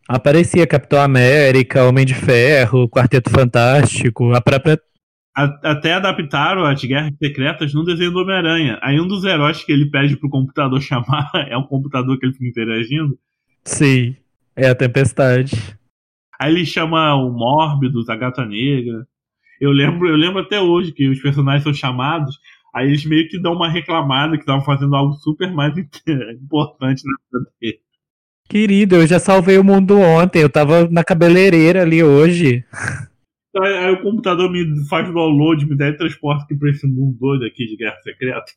Aparecia Capitão América, Homem de Ferro, Quarteto Fantástico, a própria. A, até adaptaram as Guerras Secretas no desenho do Homem-Aranha. Aí um dos heróis que ele pede pro computador chamar é um computador que ele fica interagindo. Sim, é a Tempestade. Aí ele chama o Mórbidos, a Gata Negra. Eu lembro, eu lembro até hoje que os personagens são chamados, aí eles meio que dão uma reclamada que estavam fazendo algo super mais importante na vida dele. Querido, eu já salvei o mundo ontem, eu tava na cabeleireira ali hoje. Aí, aí o computador me faz download, me teletransporta aqui pra esse mundo doido aqui de Guerra Secreta.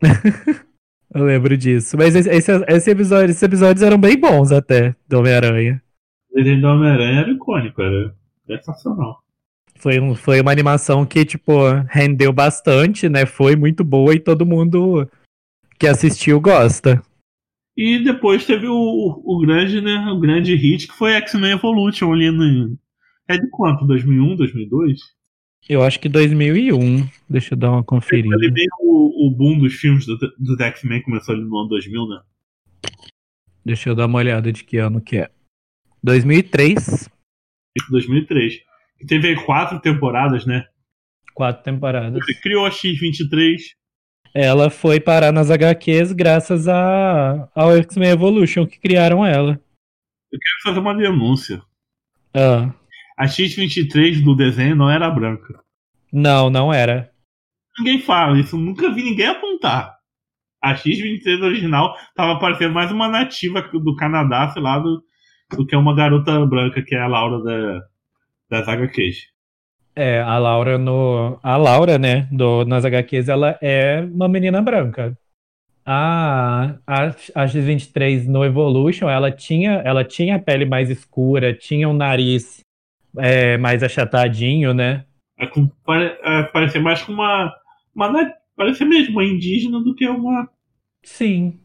eu lembro disso. Mas esse, esse, esse episódio, esses episódios eram bem bons até, do Homem-Aranha. O desenho do Homem-Aranha era icônico, era sensacional. Foi, um, foi uma animação que, tipo, rendeu bastante, né? Foi muito boa e todo mundo que assistiu gosta. E depois teve o, o, grande, né? O grande hit que foi X-Men Evolution ali no. É de quanto? 2001, 2002? Eu acho que 2001. Deixa eu dar uma conferida. Ele veio o, o boom dos filmes do, do X-Men começou ali no ano 2000, né? Deixa eu dar uma olhada de que ano que é. 2003. 2003 que teve quatro temporadas, né? Quatro temporadas. Ele criou a X-23. Ela foi parar nas HQs graças a, ao X-Men Evolution que criaram ela. Eu quero fazer uma denúncia. Ah. A X-23 do desenho não era branca. Não, não era. Ninguém fala isso, nunca vi ninguém apontar. A X-23 original tava parecendo mais uma nativa do Canadá, sei lá, do, do que uma garota branca, que é a Laura da, das HQs. É, a Laura no. A Laura, né, do, nas HQs, ela é uma menina branca. A, a, a X-23 no Evolution, ela tinha, ela tinha a pele mais escura, tinha um nariz é, mais achatadinho, né? É, pare, é, parecia mais com uma, uma. Parecia mesmo uma indígena do que uma. Sim.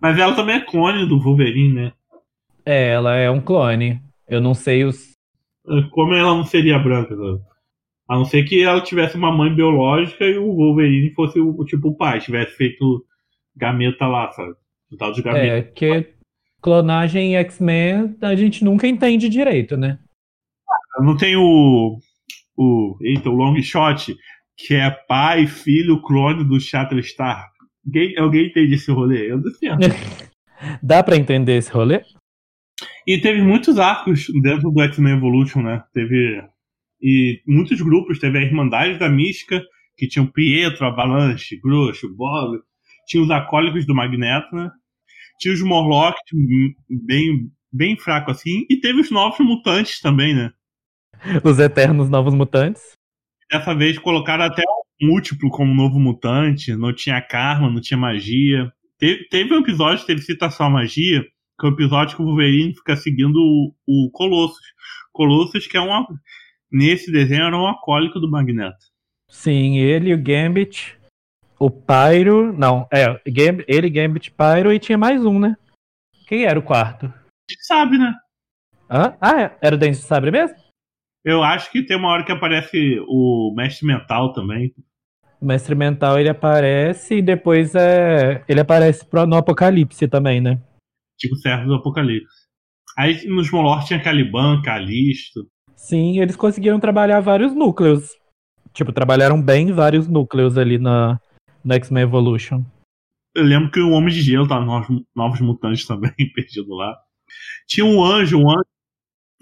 Mas ela também é clone do Wolverine, né? É, ela é um clone. Eu não sei os, como ela não seria branca, sabe? A não ser que ela tivesse uma mãe biológica e o Wolverine fosse o tipo o pai, tivesse feito gameta lá, sabe? O tal de gameta. É, que clonagem X-Men a gente nunca entende direito, né? Não tem o. o eita, o long shot, que é pai, filho, clone do Shatterstar. Alguém, alguém entende esse rolê? Eu não. Dá pra entender esse rolê? E teve muitos arcos dentro do X-Men Evolution, né? Teve. E muitos grupos. Teve a Irmandade da Mística, que tinha o Pietro, Avalanche, Grosso, Bob. Tinha os acólicos do Magneto, né? Tinha os Morlocks bem, bem fraco assim. E teve os novos mutantes também, né? Os eternos novos mutantes. Dessa vez colocaram até o múltiplo como novo mutante. Não tinha karma, não tinha magia. Teve, teve um episódio que teve citação à magia, que é o um episódio que o Wolverine fica seguindo o, o Colossus. Colossus, que é uma. Nesse desenho era um acólico do Magneto. Sim, ele, o Gambit, o Pyro. Não, é, ele, Gambit, Pyro e tinha mais um, né? Quem era o quarto? A gente sabe, né? Hã? Ah, é. era o Dente de Sabre mesmo? Eu acho que tem uma hora que aparece o Mestre Mental também. O Mestre Mental ele aparece e depois é, ele aparece no Apocalipse também, né? Tipo Servo do Apocalipse. Aí nos Molor tinha Caliban, Calisto. Sim, eles conseguiram trabalhar vários núcleos. Tipo, trabalharam bem vários núcleos ali na, na X-Men Evolution. Eu lembro que o Homem de Gelo tava nos Novos Mutantes também, perdido lá. Tinha um anjo, um anjo.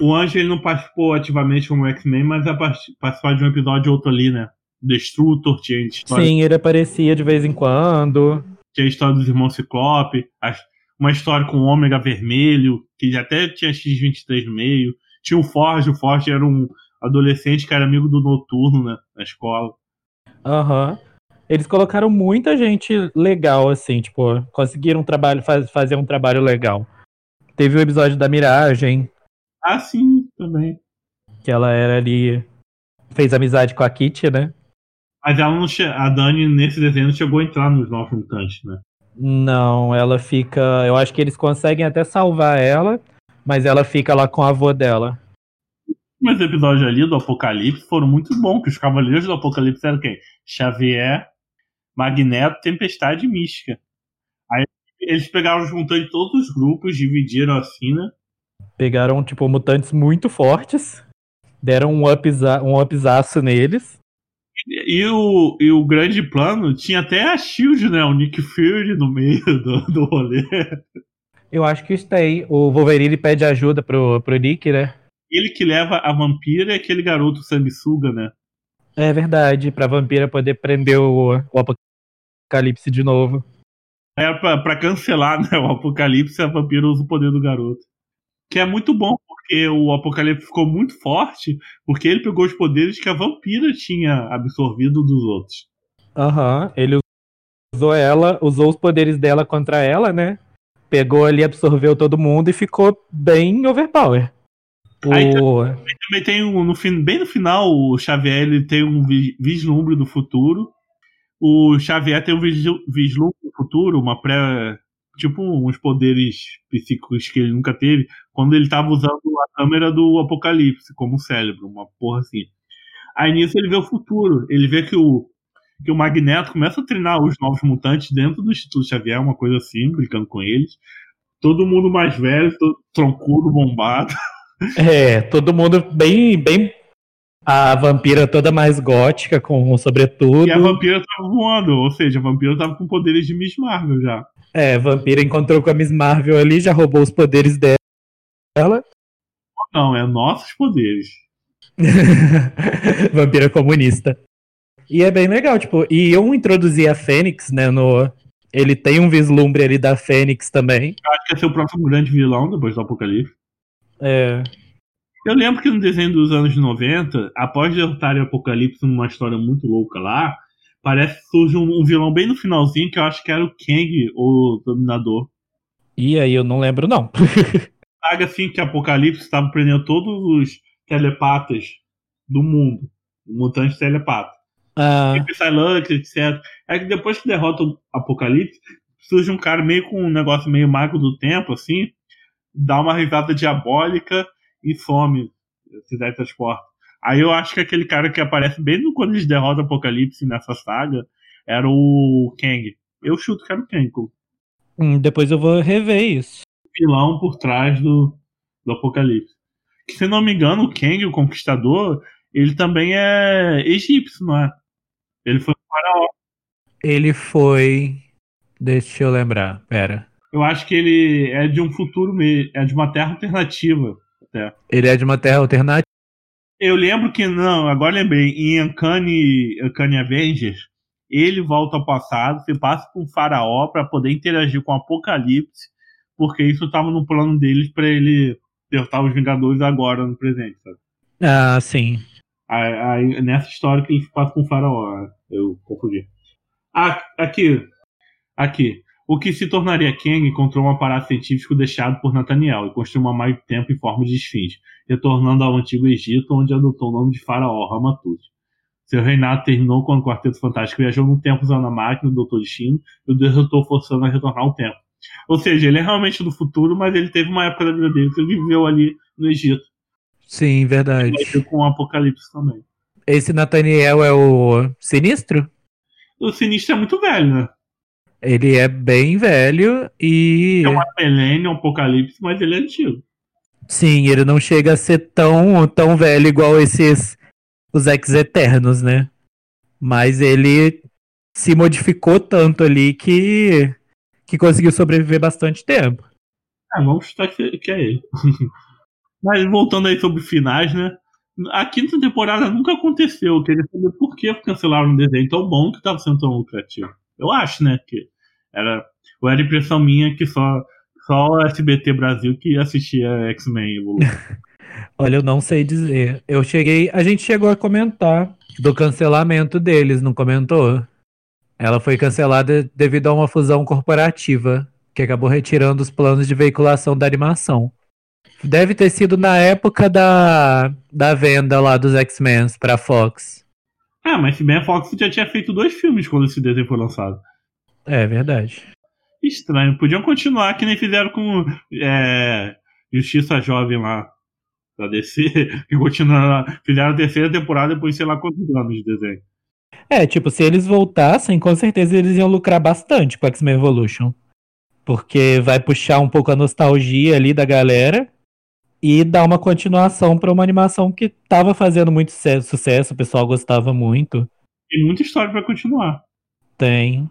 O anjo ele não participou ativamente como X-Men, mas participou de um episódio ou outro ali, né? Destrutor, tinha história. Sim, ele aparecia de vez em quando. Tinha a história dos irmãos Ciclope, uma história com o Ômega Vermelho, que até tinha X-23 no meio. Tinha o Forge, o Forge era um adolescente que era amigo do Noturno, né? Na escola. Aham. Uhum. Eles colocaram muita gente legal, assim, tipo, conseguiram um trabalho, faz, fazer um trabalho legal. Teve o episódio da Miragem. Ah, sim, também. Que ela era ali. Fez amizade com a Kitty, né? Mas ela não che... a Dani, nesse desenho, não chegou a entrar nos Novos Mutantes, né? Não, ela fica. Eu acho que eles conseguem até salvar ela, mas ela fica lá com a avó dela. Mas episódios ali do Apocalipse foram muito bons, que os Cavaleiros do Apocalipse eram quem? Xavier, Magneto, Tempestade e Mística. Aí eles pegaram os mutantes de todos os grupos, dividiram assim, né? Pegaram, tipo, mutantes muito fortes, deram um, upza um upzaço neles. E o, e o grande plano tinha até a Shield, né? O Nick Fury no meio do, do rolê. Eu acho que isso tem. O Wolverine pede ajuda pro, pro Nick, né? Ele que leva a vampira e aquele garoto sanguessuga, né? É verdade, pra vampira poder prender o, o apocalipse de novo. É, pra, pra cancelar né, o apocalipse, a vampira usa o poder do garoto. Que é muito bom, porque o Apocalipse ficou muito forte, porque ele pegou os poderes que a vampira tinha absorvido dos outros. Aham, uhum. ele usou ela, usou os poderes dela contra ela, né? Pegou ali, absorveu todo mundo e ficou bem overpower. O... Aí, também tem um, no, bem no final, o Xavier ele tem um vislumbre do futuro. O Xavier tem um vislumbre do futuro, uma pré tipo uns poderes psíquicos que ele nunca teve, quando ele tava usando a câmera do Apocalipse como cérebro, uma porra assim. Aí nisso ele vê o futuro, ele vê que o, que o Magneto começa a treinar os novos mutantes dentro do Instituto Xavier, uma coisa assim, brincando com eles. Todo mundo mais velho, todo troncudo, bombado. É, todo mundo bem, bem a vampira toda mais gótica, com sobretudo. E a vampira tava voando, ou seja, a vampira tava com poderes de Miss Marvel já. É, a vampira encontrou com a Miss Marvel ali, já roubou os poderes dela. Não, é nossos poderes. vampira comunista. E é bem legal, tipo, e eu introduzi a Fênix, né, no... Ele tem um vislumbre ali da Fênix também. Acho que ser o próximo grande vilão depois do Apocalipse. É. Eu lembro que no desenho dos anos 90, após derrotar o Apocalipse numa história muito louca lá, parece que surge um, vilão bem no finalzinho que eu acho que era o Kang, o Dominador. E aí eu não lembro, não. Saga assim que Apocalipse estava prendendo todos os telepatas do mundo. Mutantes telepatas. Ah. Tipo Psylux, etc. É que depois que derrota o Apocalipse, surge um cara meio com um negócio meio mago do tempo, assim, dá uma risada diabólica e some. Se transporta. Aí eu acho que aquele cara que aparece bem no, quando eles derrotam o Apocalipse nessa saga era o Kang. Eu chuto que era o Kang. Hum, depois eu vou rever isso. Vilão por trás do, do Apocalipse. Que, se não me engano, o Kang, o Conquistador, ele também é egípcio, não é? Ele foi faraó. Ele foi. Deixa eu lembrar, pera. Eu acho que ele é de um futuro meio. É de uma terra alternativa. Até. Ele é de uma terra alternativa. Eu lembro que, não, agora lembrei, em Uncanny, Uncanny Avengers, ele volta ao passado, se passa por um faraó para poder interagir com o Apocalipse porque isso estava no plano deles para ele derrotar os Vingadores agora no presente, sabe? Ah, sim. Aí, aí, nessa história que ele passa com o Faraó, eu confundi. Ah, aqui. Aqui. O que se tornaria Kang encontrou um aparato científico deixado por Nathaniel e construiu uma máquina tempo em forma de esfinge, retornando ao Antigo Egito, onde adotou o nome de Faraó, Ramatut. Seu reinado terminou quando o Quarteto Fantástico viajou no tempo usando a máquina do Doutor Destino e o derrotou forçando a retornar ao tempo. Ou seja, ele é realmente do futuro, mas ele teve uma época da vida dele que ele viveu ali no Egito. Sim, verdade. Com o Apocalipse também. Esse Nathaniel é o Sinistro? O Sinistro é muito velho, né? Ele é bem velho e. É uma Pelene, um Apocalipse, mas ele é antigo. Sim, ele não chega a ser tão, tão velho igual esses. Os ex-eternos, né? Mas ele se modificou tanto ali que. que conseguiu sobreviver bastante tempo. Ah, vamos chutar que é ele. mas voltando aí sobre finais, né? A quinta temporada nunca aconteceu. Eu queria saber por que cancelaram um desenho tão bom que estava sendo tão lucrativo. Eu acho, né? Que era, ou era impressão minha que só, só o SBT Brasil que assistia X-Men Olha, eu não sei dizer. Eu cheguei. A gente chegou a comentar do cancelamento deles, não comentou? Ela foi cancelada devido a uma fusão corporativa, que acabou retirando os planos de veiculação da animação. Deve ter sido na época da, da venda lá dos X-Men pra Fox. Ah, mas se bem a Fox já tinha feito dois filmes quando esse desenho foi lançado. É verdade. Estranho. Podiam continuar que nem fizeram com é, Justiça Jovem lá da DC, que continuaram, fizeram a terceira temporada depois sei lá quantos anos de desenho. É, tipo, se eles voltassem, com certeza eles iam lucrar bastante com X-Men Evolution. Porque vai puxar um pouco a nostalgia ali da galera e dar uma continuação para uma animação que tava fazendo muito sucesso, o pessoal gostava muito. Tem muita história para continuar. Tem.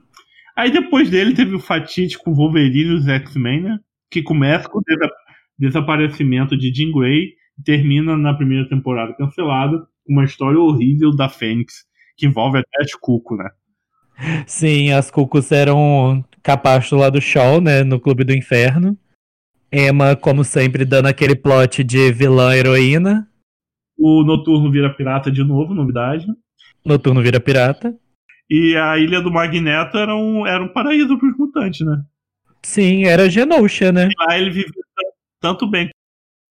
Aí depois dele teve o fatídico Wolverine e os X-Men, né? Que começa com o desaparecimento de Jean Grey e termina na primeira temporada cancelada com uma história horrível da Fênix, que envolve até as Cuco, né? Sim, as Cucos eram capacho lá do Shaw, né? No Clube do Inferno. Emma, como sempre, dando aquele plot de vilã heroína. O Noturno vira pirata de novo, novidade. Noturno vira pirata. E a Ilha do Magneto era um, era um paraíso para os mutantes, né? Sim, era Genosha, né? E lá ele vivia tanto bem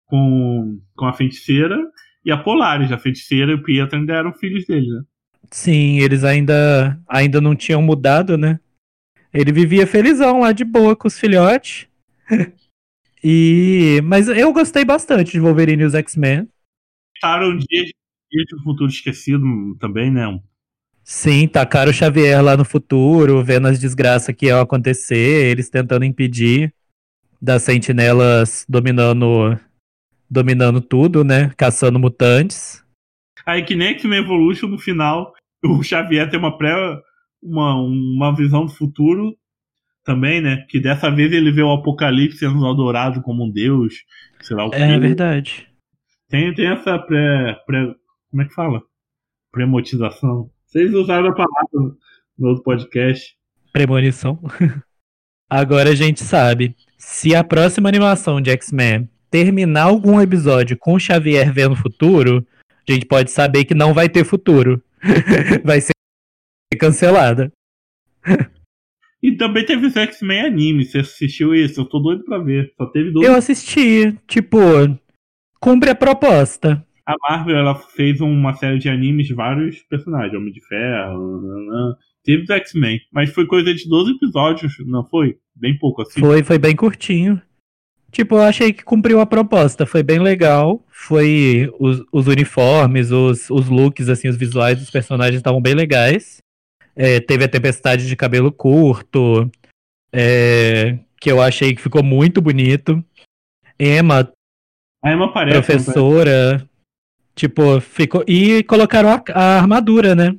com, com a feiticeira e a Polaris. A feiticeira e o Pietro ainda eram filhos dele, né? Sim, eles ainda, ainda não tinham mudado, né? Ele vivia felizão lá de boa com os filhotes. e Mas eu gostei bastante de Wolverine e os X-Men. Estaram dias de futuro esquecido também, né? Sim, tacaram o Xavier lá no futuro, vendo as desgraças que iam acontecer, eles tentando impedir das sentinelas dominando dominando tudo, né? Caçando mutantes. Aí que nem X-Men Evolution no final, o Xavier tem uma pré uma, uma visão do futuro também, né? Que dessa vez ele vê o Apocalipse sendo adorado como um deus, sei lá o que. É verdade. Tem, tem essa pré, pré. Como é que fala? Premotização. Vocês usaram a palavra no outro podcast. Premonição. Agora a gente sabe. Se a próxima animação de X-Men terminar algum episódio com o Xavier vendo o futuro, a gente pode saber que não vai ter futuro. vai ser cancelada. E também teve o X-Men anime. Você assistiu isso? Eu tô doido pra ver. Só teve dois. Eu assisti. Tipo, cumpre a proposta a Marvel ela fez uma série de animes de vários personagens, Homem de Ferro, nanana. teve o X-Men, mas foi coisa de 12 episódios, não foi? Bem pouco assim. Foi, foi bem curtinho. Tipo, eu achei que cumpriu a proposta, foi bem legal. Foi os, os uniformes, os, os looks, assim, os visuais dos personagens estavam bem legais. É, teve a tempestade de cabelo curto, é, que eu achei que ficou muito bonito. Emma, a Emma parece, professora, Tipo, ficou. E colocaram a, a, armadura, né?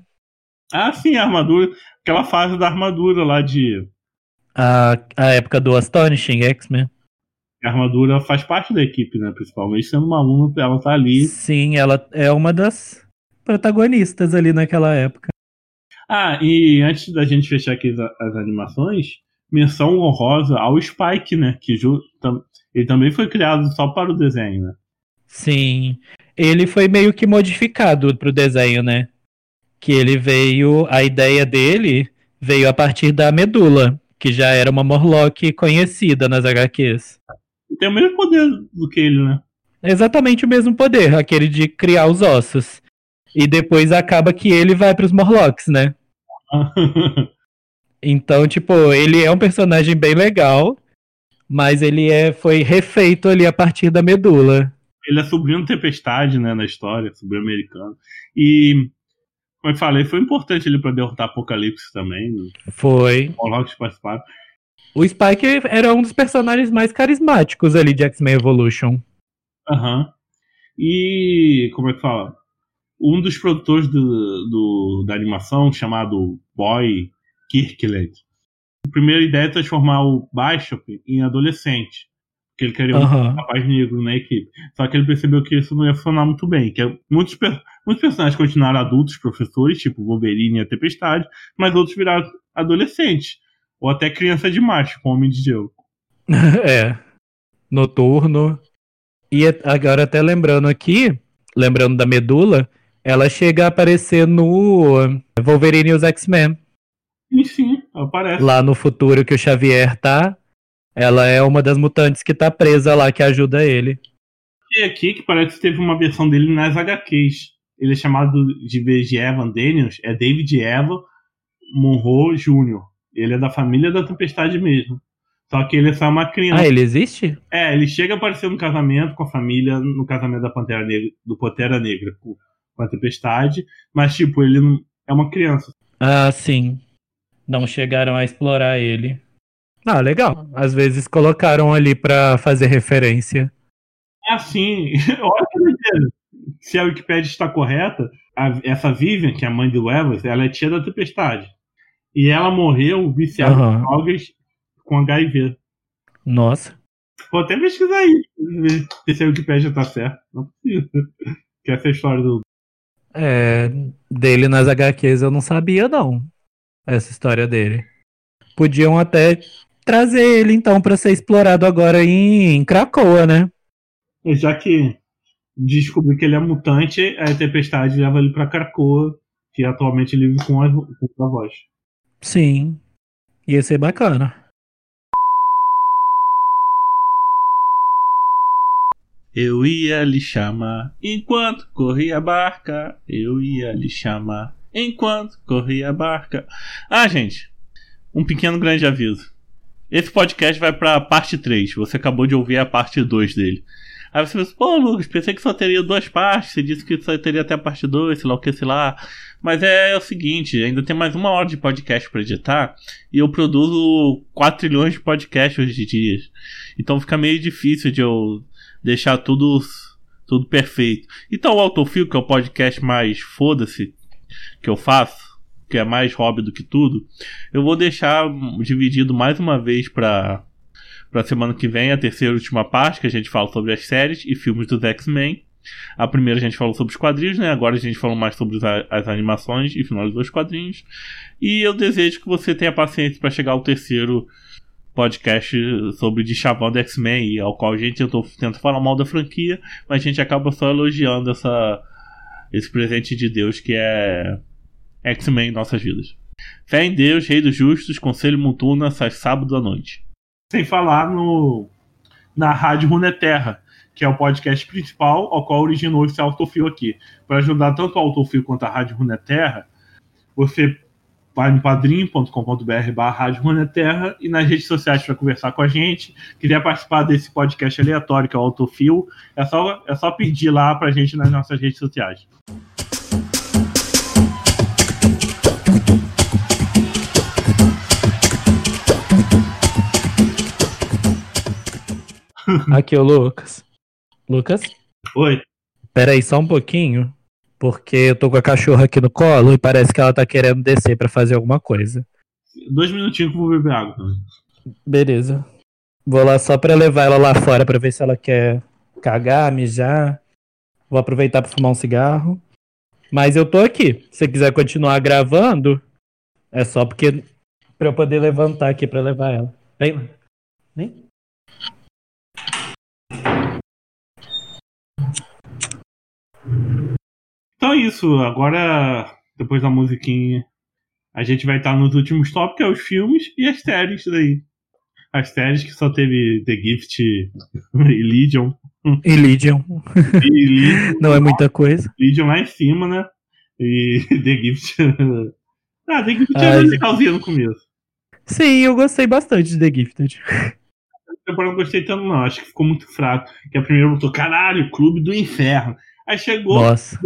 Ah, sim, a armadura. Aquela fase da armadura lá de. A, a época do Astonishing X-Men. A armadura faz parte da equipe, né? Principalmente sendo uma aluna, ela tá ali. Sim, ela é uma das protagonistas ali naquela época. Ah, e antes da gente fechar aqui as, as animações, menção honrosa ao Spike, né? Que ele também foi criado só para o desenho, né? Sim. Ele foi meio que modificado pro desenho, né? Que ele veio. A ideia dele veio a partir da medula, que já era uma Morlock conhecida nas HQs. Tem o mesmo poder do que ele, né? Exatamente o mesmo poder, aquele de criar os ossos. E depois acaba que ele vai pros Morlocks, né? então, tipo, ele é um personagem bem legal, mas ele é, foi refeito ali a partir da medula. Ele é sobrinho Tempestade, né, na história, sobrinho americano. E, como eu falei, foi importante ele para derrotar Apocalipse também. Né? Foi. Morlocks participaram. O Spike era um dos personagens mais carismáticos ali de X-Men Evolution. Aham. Uhum. E, como é que fala? Um dos produtores do, do, da animação, chamado Boy Kirkland, a primeira ideia é transformar o Bishop em adolescente. Porque ele queria um uhum. rapaz negro na equipe. Só que ele percebeu que isso não ia funcionar muito bem. Que é, muitos, muitos personagens continuaram adultos, professores, tipo Wolverine e a Tempestade, mas outros viraram adolescentes. Ou até criança demais, como Homem de Gelo. é. Noturno. E agora até lembrando aqui, lembrando da medula, ela chega a aparecer no Wolverine e os X-Men. Sim, sim, aparece. Lá no futuro que o Xavier tá, ela é uma das mutantes que tá presa lá, que ajuda ele. E aqui que parece que teve uma versão dele nas HQs. Ele é chamado de vez de Evan Daniels, é David Evan Monroe Jr. Ele é da família da Tempestade mesmo. Só que ele é só uma criança. Ah, ele existe? É, ele chega a aparecer no casamento com a família, no casamento da Pantera Negra, do Pantera Negra com, a Tempestade, mas tipo, ele não, é uma criança. Ah, sim. Não chegaram a explorar ele. Ah, legal. Às vezes colocaram ali para fazer referência. Ah, sim. Olha que Se a Wikipedia está correta, a, essa Vivian, que é a mãe do Evans, ela é tia da Tempestade. E ela morreu viciada uhum. em drogas com HIV. Nossa. Vou até pesquisar aí, ver se a Wikipedia tá certo. Não precisa. Que essa é a história do. É, dele nas HQs eu não sabia, não. Essa história dele. Podiam até trazer ele, então, para ser explorado agora em, Cracoa, né? Já que descobri que ele é mutante, a Tempestade leva ele pra Cracoa, que atualmente ele vive com a, com a voz. Sim. Ia ser bacana. Eu ia lhe chamar enquanto corria a barca. Eu ia lhe chamar enquanto corria a barca. Ah, gente, um pequeno grande aviso. Esse podcast vai pra parte 3. Você acabou de ouvir a parte 2 dele. Aí você pensa, pô, Lucas, pensei que só teria duas partes. Você disse que só teria até a parte 2, sei lá o que, sei lá. Mas é, é o seguinte, ainda tem mais uma hora de podcast para editar e eu produzo 4 trilhões de podcasts hoje em dia. Então fica meio difícil de eu deixar tudo tudo perfeito. Então o Autofil, que é o podcast mais foda-se que eu faço, que é mais hobby do que tudo, eu vou deixar dividido mais uma vez para para semana que vem, a terceira e última parte, que a gente fala sobre as séries e filmes dos X-Men. A primeira a gente falou sobre os quadrinhos, né? Agora a gente falou mais sobre as animações e finalizou os quadrinhos. E eu desejo que você tenha paciência para chegar ao terceiro podcast sobre de chavão do X-Men, ao qual a gente tentou, tenta falar mal da franquia, mas a gente acaba só elogiando essa, esse presente de Deus que é X-Men em nossas vidas. Fé em Deus, Rei dos Justos, Conselho Mutuna, sai sábado à noite. Sem falar no na Rádio Runeterra, que é o podcast principal ao qual originou esse autofil aqui. Para ajudar tanto o autofil quanto a Rádio Runeterra, você vai no padrim.com.br barra Rádio Runeterra e nas redes sociais para conversar com a gente. Quiser participar desse podcast aleatório que é o Autofil, é só, é só pedir lá para a gente nas nossas redes sociais. Aqui, o Lucas. Lucas? Oi. Pera aí, só um pouquinho. Porque eu tô com a cachorra aqui no colo e parece que ela tá querendo descer para fazer alguma coisa. Dois minutinhos que eu vou beber água. Beleza. Vou lá só pra levar ela lá fora pra ver se ela quer cagar, mijar. Vou aproveitar pra fumar um cigarro. Mas eu tô aqui. Se você quiser continuar gravando, é só porque Pra eu poder levantar aqui pra levar ela. Vem. Vem. Então é isso. Agora, depois da musiquinha, a gente vai estar nos últimos tópicos, que é os filmes e as séries daí. As séries que só teve The Gift e Legion. E Legion. E Legion, Não é muita coisa. Legion lá em cima, né? E The Gift. ah, The Gift The- legalzinho no começo. Sim, eu gostei bastante de The Gifted. Eu não gostei tanto, não. Acho que ficou muito fraco. Que a primeira botou, caralho, Clube do Inferno. Aí chegou, Nossa.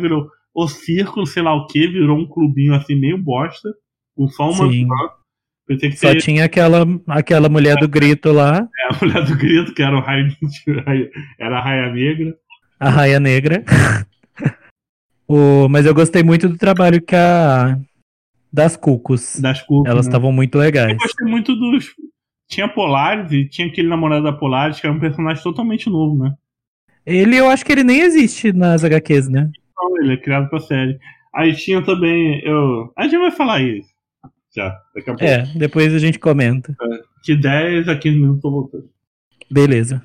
virou o Círculo, sei lá o que, virou um clubinho assim, meio bosta. Com só uma Só tinha aquela, aquela mulher do grito lá, a mulher do grito, que era o raio, era a raia negra. a Raia Negra. o, mas eu gostei muito do trabalho que a. Das Cucos. Das Cucas. Elas né? estavam muito legais. Eu gostei muito dos. Tinha Polaris e tinha aquele namorado da Polaris, que era um personagem totalmente novo, né? Ele, eu acho que ele nem existe nas HQs, né? Então, ele é criado pra série. Aí tinha também. Eu... A gente vai falar isso. Já, daqui a pouco. É, depois a gente comenta. Que 10 a 15 minutos eu tô voltando. Beleza.